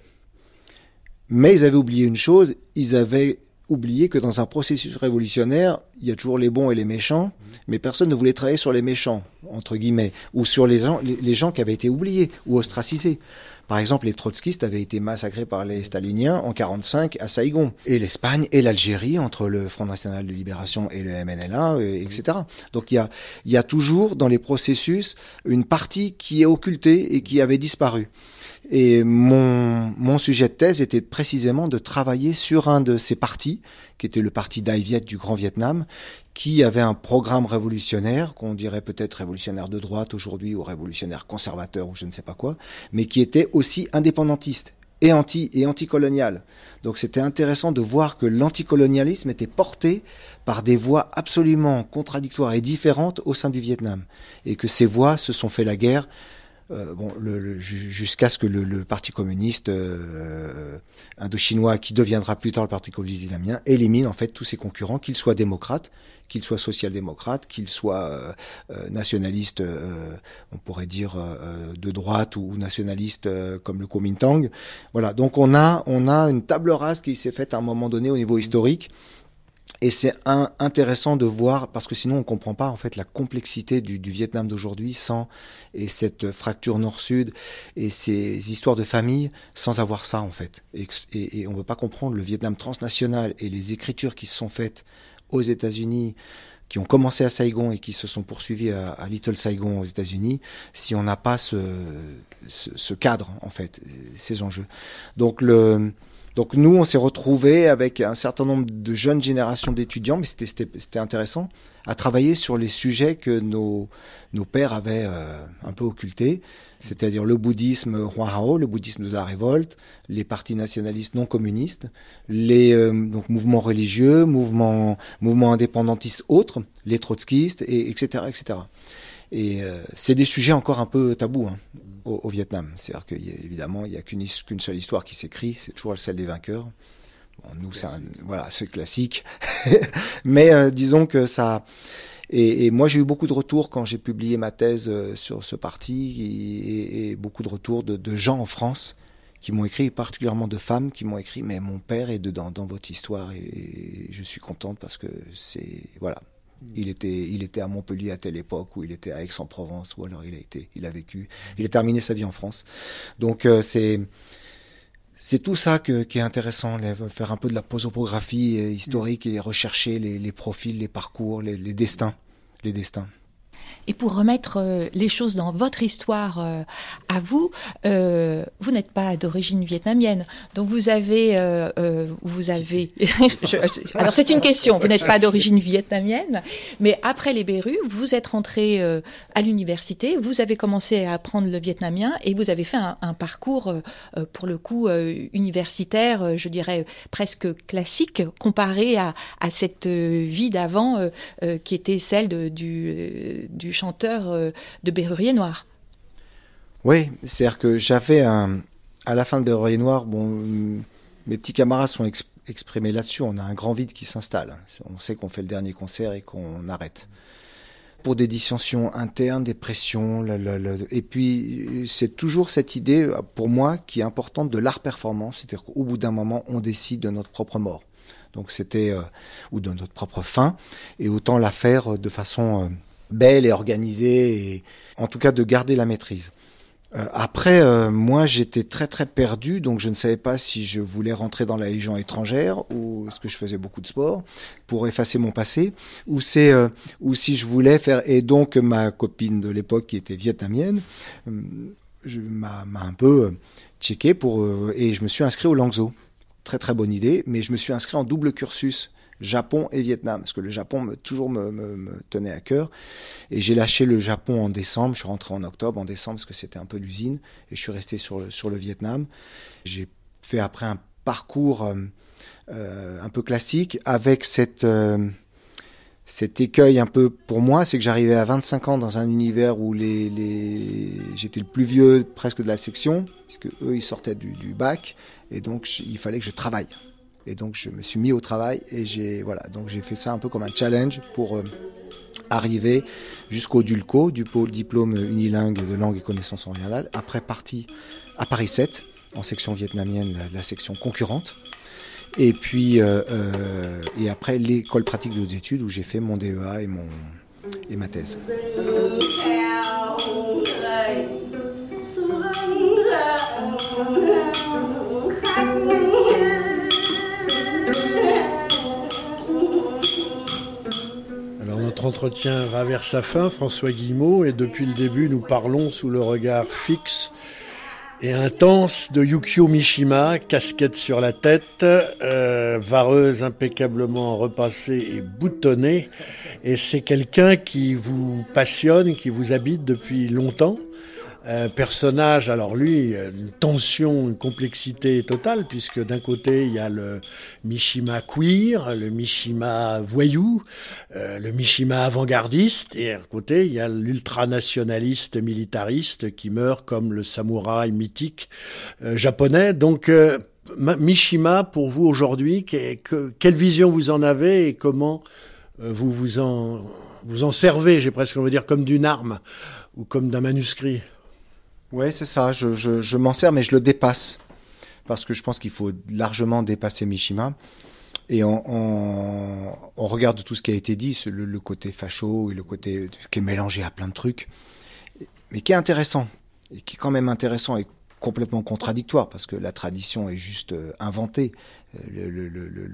Mais ils avaient oublié une chose, ils avaient oublier que dans un processus révolutionnaire, il y a toujours les bons et les méchants, mais personne ne voulait travailler sur les méchants, entre guillemets, ou sur les gens, les gens qui avaient été oubliés ou ostracisés. Par exemple, les trotskistes avaient été massacrés par les staliniens en 45 à Saïgon. Et l'Espagne et l'Algérie, entre le Front National de Libération et le MNLA, etc. Donc il y a, il y a toujours dans les processus une partie qui est occultée et qui avait disparu. Et mon, mon sujet de thèse était précisément de travailler sur un de ces partis, qui était le parti Dai du Grand Vietnam, qui avait un programme révolutionnaire, qu'on dirait peut-être révolutionnaire de droite aujourd'hui, ou révolutionnaire conservateur, ou je ne sais pas quoi, mais qui était aussi indépendantiste et anti et anticolonial. Donc c'était intéressant de voir que l'anticolonialisme était porté par des voix absolument contradictoires et différentes au sein du Vietnam, et que ces voix se sont fait la guerre euh, bon, le, jusqu'à ce que le, le Parti communiste euh, indochinois, qui deviendra plus tard le Parti communiste vietnamien, élimine en fait tous ses concurrents, qu'ils soient démocrates, qu'ils soient social-démocrates, qu'ils soient euh, euh nationalistes, euh, on pourrait dire de droite ou, nationalistes comme le Kuomintang. Voilà, donc on a on a une table rase qui s'est faite à un moment donné au niveau historique. Et c'est intéressant de voir, parce que sinon on ne comprend pas en fait la complexité du, du Vietnam d'aujourd'hui sans et cette fracture nord-sud et ces histoires de famille sans avoir ça en fait. Et, et, et on ne veut pas comprendre le Vietnam transnational et les écritures qui se sont faites aux États-Unis, qui ont commencé à Saigon et qui se sont poursuivis à, à Little Saigon aux États-Unis, si on n'a pas ce, ce, ce, cadre en fait, ces enjeux. Donc le donc nous, on s'est retrouvés avec un certain nombre de jeunes générations d'étudiants, mais c'était intéressant, à travailler sur les sujets que nos, nos pères avaient euh, un peu occultés, c'est-à-dire le bouddhisme Hua le bouddhisme de la révolte, les partis nationalistes non communistes, les euh, donc mouvements religieux, mouvements, mouvements indépendantistes autres, les trotskistes, et, etc., etc. Et euh, c'est des sujets encore un peu tabous. Hein au, Vietnam. C'est-à-dire qu'évidemment, il n'y a qu'une seule histoire qui s'écrit, c'est toujours celle des vainqueurs. Bon, nous, c'est voilà, c'est classique. Mais euh, disons que ça. Et, et moi, j'ai eu beaucoup de retours quand j'ai publié ma thèse euh, sur ce parti, et, et beaucoup de retours de, de, gens en France qui m'ont écrit, particulièrement de femmes qui m'ont écrit, mais mon père est dedans dans votre histoire, et, je suis contente parce que c'est voilà, il était, il était à Montpellier à telle époque, ou il était à Aix-en-Provence, ou alors il a été, il a vécu, il a terminé sa vie en France. Donc euh, c'est c'est tout ça qui est intéressant, faire un peu de la posopographie euh, historique et rechercher les, profils, les parcours, les destins, les destins. Et pour remettre euh, les choses dans votre histoire euh, à vous, euh, vous n'êtes pas d'origine vietnamienne. Donc vous avez, euh, vous avez. Je, alors c'est une question. Vous n'êtes pas d'origine vietnamienne, mais après les Bérus, vous êtes rentré à l'université, vous avez commencé à apprendre le vietnamien et vous avez fait un, un parcours, pour le coup, universitaire, je dirais presque classique, comparé à, à cette vie d'avant qui était celle de, du, du chanteur euh, de Berrurier Noir. Oui, c'est-à-dire que j'avais un. À la fin de Berrurier Noir, bon, mes petits camarades sont exprimés là-dessus. On a un grand vide qui s'installe. On sait qu'on fait le dernier concert et qu'on arrête. Pour des dissensions internes, des pressions, et puis c'est toujours cette idée, pour moi, qui est importante de l'art performance, c'est-à-dire qu'au bout d'un moment, on décide de notre propre mort. Donc c'était euh, ou de notre propre fin, et autant la faire de façon euh, belle et organisée, en tout cas de garder la maîtrise. Euh, après, euh, moi, j'étais très très perdu, donc je ne savais pas si je voulais rentrer dans la Légion étrangère ou ce que je faisais beaucoup de sport pour effacer mon passé, ou c'est euh, ou si je voulais faire. Et donc ma copine de l'époque qui était vietnamienne, m'a un peu checké pour et je me suis inscrit au Langzhou. Très très bonne idée, mais je me suis inscrit en double cursus Japon et Vietnam, parce que le Japon me, toujours me, tenait à cœur. Et j'ai lâché le Japon en décembre, je suis rentré en octobre, en décembre, parce que c'était un peu l'usine, et je suis resté sur, sur le Vietnam. J'ai fait après un parcours euh, euh, un peu classique, avec cette... Euh, cet écueil un peu pour moi, c'est que j'arrivais à 25 ans dans un univers où les, les... j'étais le plus vieux presque de la section, puisque eux ils sortaient du bac, et donc il fallait que je travaille. Et donc je me suis mis au travail et j'ai voilà, donc j'ai fait ça un peu comme un challenge pour euh, arriver jusqu'au DULCO, du pôle diplôme unilingue de langue et connaissances orientales, après parti à Paris 7, en section vietnamienne, la, section concurrente. Et puis, euh, euh, et après l'école pratique de études où j'ai fait mon DEA et, mon, et ma thèse. Notre entretien va vers sa fin, François Guillemot, et depuis le début, nous parlons sous le regard fixe et intense de Yukio Mishima, casquette sur la tête, euh, vareuse impeccablement repassée et boutonnée. Et c'est quelqu'un qui vous passionne, qui vous habite depuis longtemps. Euh, personnage, alors lui, une tension, une complexité totale, puisque d'un côté, il y a le Mishima queer, le Mishima voyou, euh, le Mishima avant-gardiste, et à côté, il y a l'ultranationaliste militariste qui meurt comme le samouraï mythique euh, japonais. Donc, Mishima, pour vous aujourd'hui, quelle vision vous en avez et comment vous vous en, vous en servez, j'ai presque envie de dire, comme d'une arme ou comme d'un manuscrit? Ouais, c'est ça. Je, je, m'en sers, mais je le dépasse. Parce que je pense qu'il faut largement dépasser Mishima. Et on, regarde tout ce qui a été dit, le, côté facho et le côté qui est mélangé à plein de trucs, mais qui est intéressant. Et qui est quand même intéressant et complètement contradictoire, parce que la tradition est juste euh, inventée. Euh, le,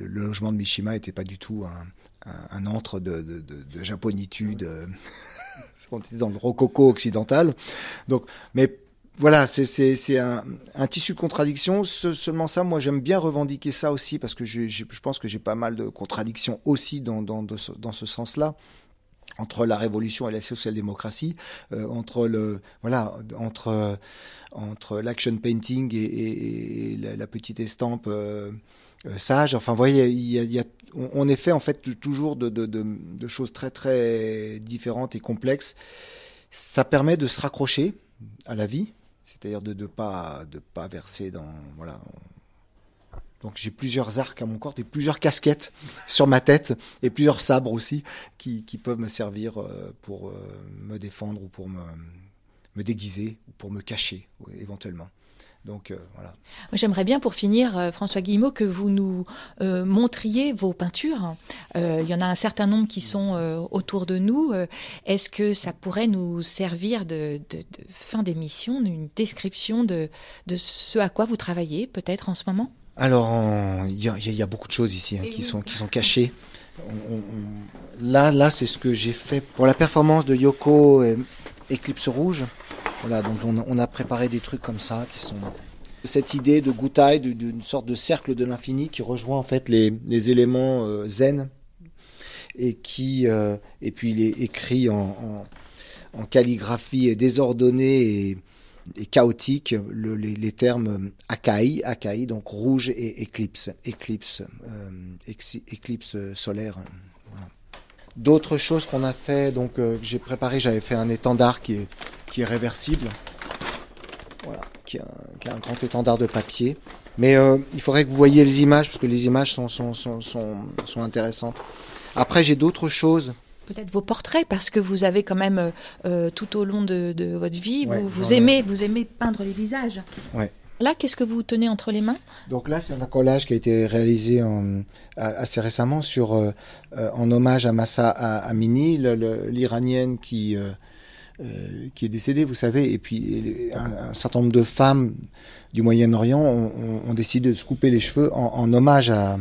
logement de Mishima n'était pas du tout un, un, antre de, de, de, de japonitude. Euh, on était dans le rococo occidental. Donc, mais voilà, c'est un, tissu de contradictions. seulement ça, moi, j'aime bien revendiquer ça aussi parce que je, pense que j'ai pas mal de contradictions aussi dans, ce sens-là entre la révolution et la social-démocratie, euh, entre le voilà, entre entre l'action painting et, la, petite estampe euh, euh, sage. Enfin, vous voyez, il y a, on, est fait en fait toujours de, de choses très très différentes et complexes. Ça permet de se raccrocher à la vie, c'est-à-dire de ne pas, de pas verser dans. Voilà. Donc j'ai plusieurs arcs à mon corps et plusieurs casquettes sur ma tête et plusieurs sabres aussi qui, peuvent me servir euh, pour euh, me défendre ou pour me, me déguiser ou pour me cacher éventuellement. Donc euh, voilà. J'aimerais bien pour finir, euh, François Guillemot, que vous nous euh, montriez vos peintures. Euh, il y en a un certain nombre qui sont autour de nous. Est-ce que ça pourrait nous servir de, de, de fin d'émission, d'une description de, de ce à quoi vous travaillez peut-être en ce moment? Alors, il y, y, a beaucoup de choses ici hein, qui, sont, qui sont cachées. On, on, là, là c'est ce que j'ai fait pour la performance de Yoko et Eclipse Rouge. Voilà, donc on, a préparé des trucs comme ça qui sont cette idée de Gutai, d'une sorte de cercle de l'infini qui rejoint en fait les, les éléments euh, zen et qui euh, et puis il est écrit en, en, calligraphie désordonnée et, chaotique le, les, termes Akai, Akai donc rouge et éclipse, éclipse, euh, solaire. D'autres choses qu'on a fait, donc euh, j'ai préparé, j'avais fait un étendard qui est qui est réversible. Voilà, qui est un, qui est un grand étendard de papier. Mais euh, il faudrait que vous voyiez les images, parce que les images sont, sont, sont, sont, sont intéressantes. Après, j'ai d'autres choses. Peut-être vos portraits, parce que vous avez quand même, euh, tout au long de, de votre vie, ouais, vous, vous aimez, vous aimez peindre les visages. Ouais. Là, qu'est-ce que vous tenez entre les mains? Donc là, c'est un collage qui a été réalisé en, assez récemment sur, euh, en hommage à Massa Amini, l'iranienne qui... Euh, qui est décédé, vous savez, et puis un, certain nombre de femmes du Moyen-Orient ont, décidé de se couper les cheveux en, hommage à,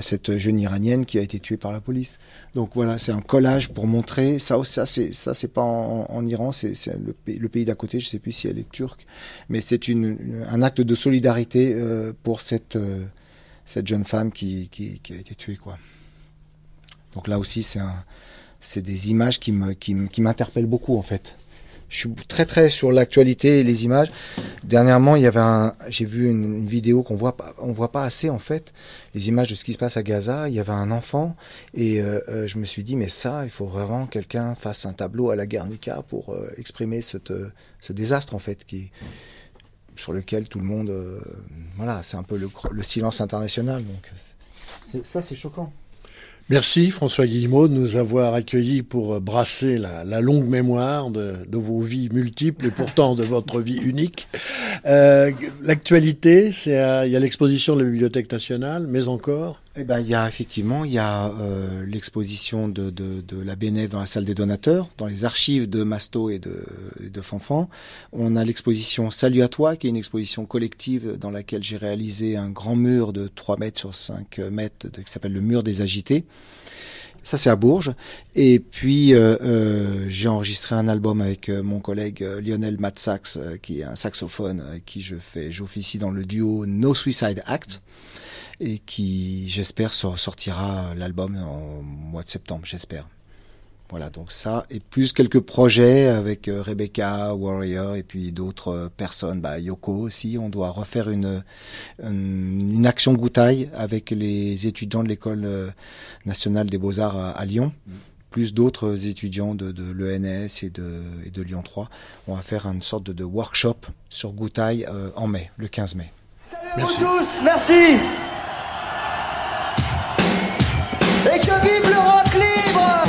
cette jeune iranienne qui a été tuée par la police. Donc voilà, c'est un collage pour montrer ça. Ça, c'est ça, c'est pas en, Iran, c'est le, pays d'à côté. Je sais plus si elle est turque, mais c'est un acte de solidarité euh, pour cette euh, cette jeune femme qui, a été tuée. Donc là aussi, c'est un c'est des images qui m'interpellent beaucoup en fait. Je suis très très sur l'actualité et les images. Dernièrement, il y avait j'ai vu une, vidéo qu'on voit pas, on voit pas assez en fait, les images de ce qui se passe à Gaza. Il y avait un enfant et euh, euh, je me suis dit mais ça, il faut vraiment quelqu'un fasse un tableau à la Guernica pour euh, exprimer cette, ce désastre en fait qui sur lequel tout le monde, voilà, c'est un peu le, le silence international. Donc ça, c'est choquant. Merci François Guillemot de nous avoir accueillis pour brasser la, longue mémoire de, de, vos vies multiples et pourtant de votre vie unique. Euh, L'actualité, c'est il y a l'exposition de la Bibliothèque nationale, mais encore eh ben, il y a effectivement il y a euh, l'exposition de, de, de, la BNF dans la salle des donateurs, dans les archives de Masto et de, de Fanfan. On a l'exposition Salut à toi, qui est une exposition collective dans laquelle j'ai réalisé un grand mur de 3 mètres sur 5 mètres de, qui s'appelle le mur des agités. Ça, c'est à Bourges. Et puis, euh, euh, j'ai enregistré un album avec euh, mon collègue euh, Lionel Matsax, euh, qui est un saxophone avec qui je fais, j'officie dans le duo No Suicide Act et qui, j'espère, sortira l'album en mois de septembre, j'espère. Voilà, donc ça, et plus quelques projets avec euh, Rebecca, Warrior, et puis d'autres euh, personnes, bah, Yoko aussi. On doit refaire une, une, action goutaille avec les étudiants de l'école euh, nationale des beaux-arts à, Lyon. plus d'autres étudiants de, de l'ENS et de, et de Lyon 3. On va faire une sorte de, de workshop sur Goutaille en mai, le 15 mai. Salut à vous tous, merci libre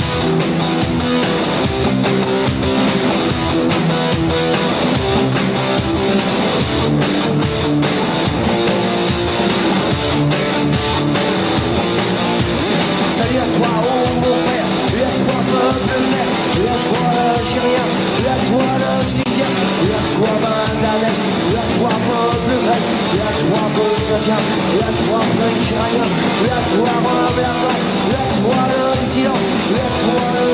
chrétien, la toi rien, la toi Robert, la toi le Zidane, la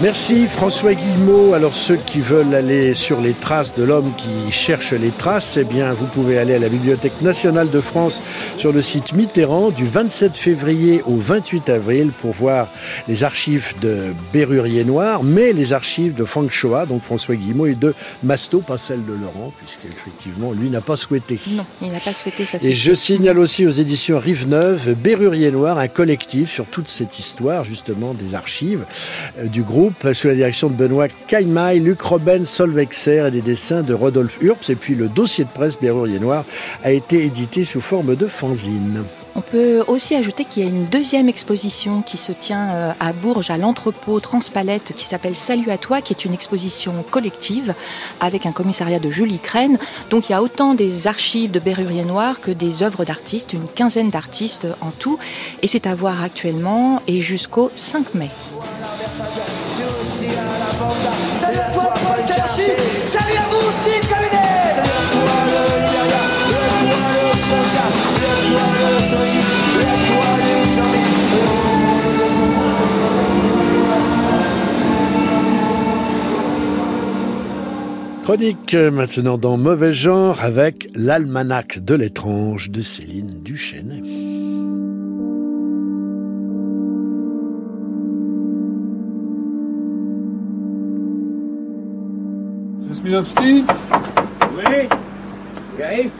Merci François Guillemot. Alors ceux qui veulent aller sur les traces de l'homme qui cherche les traces, eh bien vous pouvez aller à la Bibliothèque nationale de France sur le site Mitterrand du 27 février au 28 avril pour voir les archives de Bérurier Noir, mais les archives de Frank Shoah, donc François Guillemot, et de Masto, pas celle de Laurent, puisqu'effectivement lui n'a pas souhaité. Non, il n'a pas souhaité ça. Et je signale aussi aux éditions Rive Neuve, Bérurier Noir, un collectif sur toute cette histoire justement des archives euh, du groupe sous la direction de Benoît Caïmaille, Luc Robben, Solvexer et des dessins de Rodolphe Urps. Et puis le dossier de presse Bérurier Noir a été édité sous forme de fanzine. On peut aussi ajouter qu'il y a une deuxième exposition qui se tient euh, à Bourges, à l'entrepôt Transpalette, qui s'appelle Salut à toi, qui est une exposition collective avec un commissariat de Julie Crène. Donc il y a autant des archives de Bérurier Noir que des œuvres d'artistes, une quinzaine d'artistes en tout. Et c'est à voir actuellement et jusqu'au 5 mai. Chronique euh, maintenant dans Mauvais Genre avec l'Almanach de l'étrange de Céline Duchesne. Smilovski? Oui, j'arrive.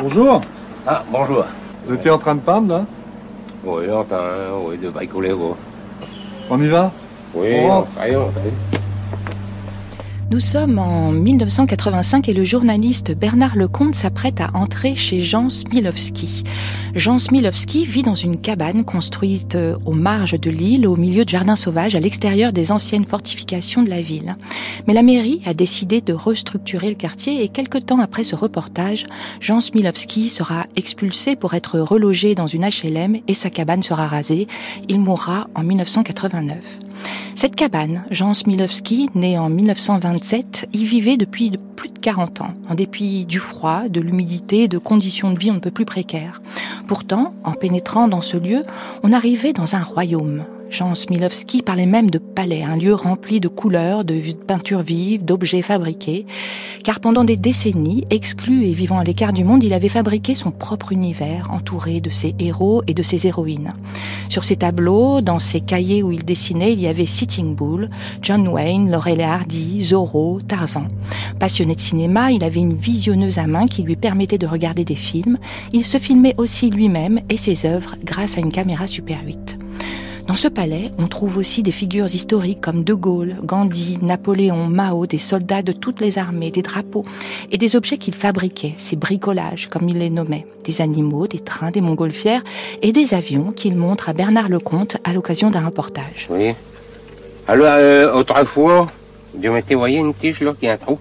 Bonjour. Ah, bonjour. Vous étiez en train de peindre, là? Oui, en train oui, de bricoler, gros. On y va? Oui, on, on, on, nous sommes en 1985 et le journaliste Bernard Lecomte s'apprête à entrer chez Jean Smilowski. Jean Smilowski vit dans une cabane construite euh, aux marges de l'île, au milieu de jardins sauvages, à l'extérieur des anciennes fortifications de la ville. Mais la mairie a décidé de restructurer le quartier et quelque temps après ce reportage, Jean Smilowski sera expulsé pour être relogé dans une HLM et sa cabane sera rasée. Il mourra en 1989. Cette cabane, Jean Smilowski, né en 1927, y vivait depuis plus de 40 ans, en dépit du froid, de l'humidité, de conditions de vie on ne peut plus précaires. Pourtant, en pénétrant dans ce lieu, on arrivait dans un royaume, Jean Smilowski parlait même de palais, un lieu rempli de couleurs, de peintures vives, d'objets fabriqués, car pendant des décennies, exclu et vivant à l'écart du monde, il avait fabriqué son propre univers, entouré de ses héros et de ses héroïnes. Sur ses tableaux, dans ses cahiers où il dessinait, il y avait Sitting Bull, John Wayne, Laurel et Hardy, Zorro, Tarzan. Passionné de cinéma, il avait une visionneuse à main qui lui permettait de regarder des films. Il se filmait aussi lui-même et ses œuvres grâce à une caméra Super 8. Dans ce palais, on trouve aussi des figures historiques comme De Gaulle, Gandhi, Napoléon, Mao, des soldats de toutes les armées, des drapeaux et des objets qu'il fabriquait, ces bricolages comme il les nommait, des animaux, des trains, des montgolfières et des avions qu'il montre à Bernard Lecomte à l'occasion d'un reportage. Oui. Alors, euh, autrefois, je mettais, voyez, une tige là qui a un trou.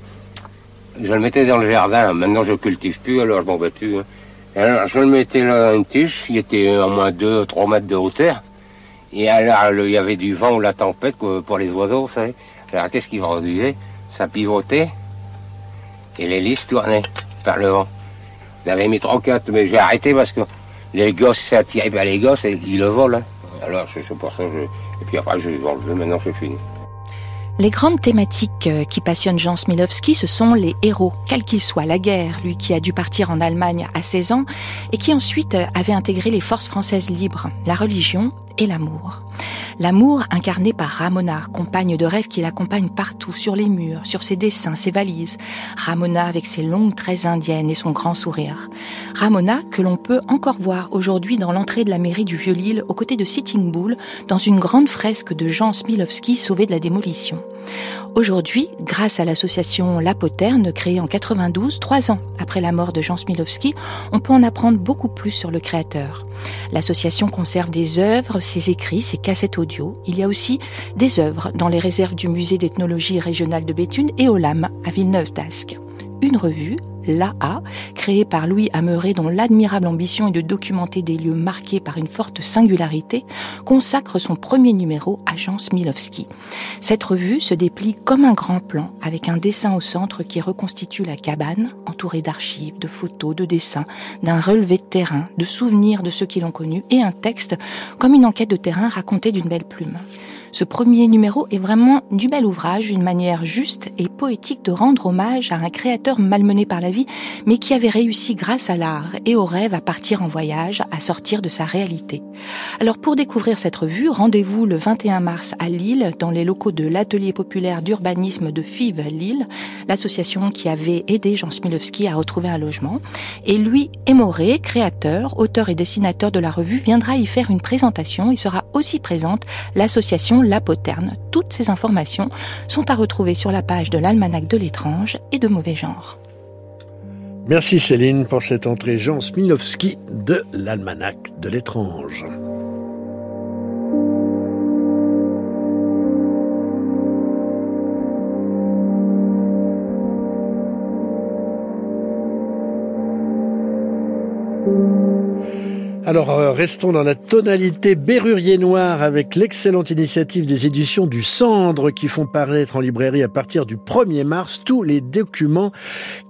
Je le mettais dans le jardin. Maintenant, je cultive plus, alors je m'en vais plus. Hein. Alors, je le mettais là, une tige, il était au moins 2-3 mètres de hauteur. Et alors, il y avait du vent ou la tempête pour les oiseaux, vous savez. Alors, qu'est-ce qu'ils produisaient Ça pivotait. Et l'hélice tournait par le vent. J'avais mis trois quatre, mais j'ai arrêté parce que les gosses, ça pas les gosses et ils le volent. hein. Alors c'est pour ça que je... Et puis après, je les ai enlevés, maintenant c'est fini. Les grandes thématiques euh, qui passionnent Jean Smilowski, ce sont les héros, quels qu'ils soient. La guerre, lui qui a dû partir en Allemagne à 16 ans et qui ensuite euh, avait intégré les forces françaises libres, la religion et l'amour. L'amour incarné par Ramona, compagne de rêve qui l'accompagne partout, sur les murs, sur ses dessins, ses valises. Ramona avec ses longues tresses indiennes et son grand sourire. Ramona que l'on peut encore voir aujourd'hui dans l'entrée de la mairie du Vieux-Lille aux côtés de Sitting Bull dans une grande fresque de Jean Smilowski sauvé de la démolition. Aujourd'hui, grâce à l'association La Poterne, créée en 92, trois ans après la mort de Jean Smilowski, on peut en apprendre beaucoup plus sur le créateur. L'association conserve des œuvres, ses écrits, ses cassettes audio. Il y a aussi des œuvres dans les réserves du musée d'ethnologie régionale de Béthune et au LAM, à Villeneuve d'Ascq. Une revue, l'AA, créée par Louis Ameret dont l'admirable ambition est de documenter des lieux marqués par une forte singularité, consacre son premier numéro à Jean Smilowski. Cette revue se déplie comme un grand plan, avec un dessin au centre qui reconstitue la cabane, entourée d'archives, de photos, de dessins, d'un relevé de terrain, de souvenirs de ceux qui l'ont connu, et un texte comme une enquête de terrain racontée d'une belle plume. Ce premier numéro est vraiment du bel ouvrage, une manière juste et poétique de rendre hommage à un créateur malmené par la vie, mais qui avait réussi grâce à l'art et au rêve à partir en voyage, à sortir de sa réalité. Alors pour découvrir cette revue, rendez-vous le 21 mars à Lille, dans les locaux de l'atelier populaire d'urbanisme de FIV Lille, l'association qui avait aidé Jean Smilowski à retrouver un logement. Et lui, Émoré, créateur, auteur et dessinateur de la revue, viendra y faire une présentation et sera aussi présente l'association La Poterne. Toutes ces informations sont à retrouver sur la page de l'Almanach de l'étrange et de mauvais genre. Merci Céline pour cette entrée Jean Smilowski de l'Almanach de l'étrange. Alors, euh, restons dans la tonalité Bérurier Noir avec l'excellente initiative des éditions du Cendre qui font paraître en librairie à partir du 1er mars tous les documents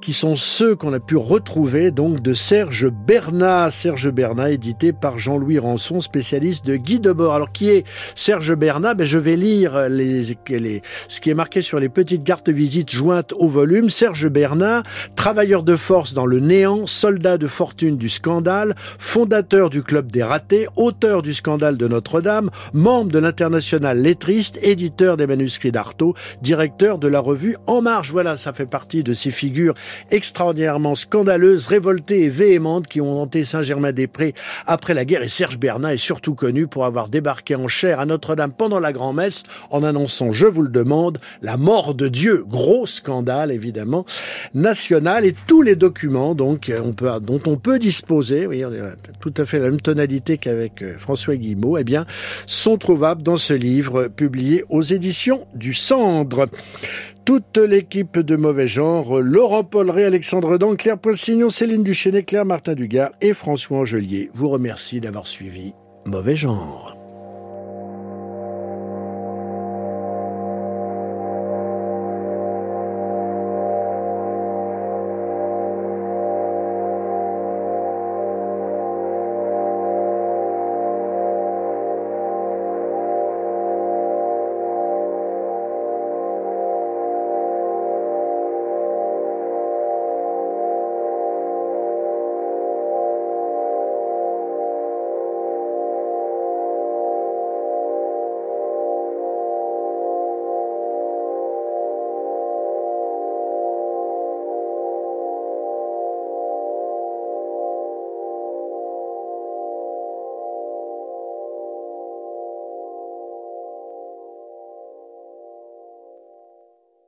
qui sont ceux qu'on a pu retrouver donc de Serge Bernat. Serge Bernat, édité par Jean-Louis Rançon, spécialiste de Guy Debord. Alors, qui est Serge Bernat? Ben, Je vais lire les, les, ce qui est marqué sur les petites cartes de visite jointes au volume. Serge Bernat, travailleur de force dans le néant, soldat de fortune du scandale, fondateur du Club des ratés, auteur du scandale de Notre-Dame, membre de l'international lettriste, éditeur des manuscrits d'Artaud, directeur de la revue En Marche. Voilà, ça fait partie de ces figures extraordinairement scandaleuses, révoltées et véhémentes qui ont hanté Saint-Germain-des-Prés après la guerre. Et Serge Bernat est surtout connu pour avoir débarqué en chair à Notre-Dame pendant la grand-messe en annonçant, je vous le demande, la mort de Dieu. Gros scandale, évidemment, national. Et tous les documents donc, on peut, dont on peut disposer, oui, tout à fait la même tonalité qu'avec euh, François Guillemot, eh bien, sont trouvables dans ce livre publié aux éditions du Cendre. Toute l'équipe de Mauvais Genre, Laurent Polleret, Alexandre Dan, Claire Poissignon, Céline Duchesne, Claire Martin Dugard et François Angelier vous remercie d'avoir suivi Mauvais Genre.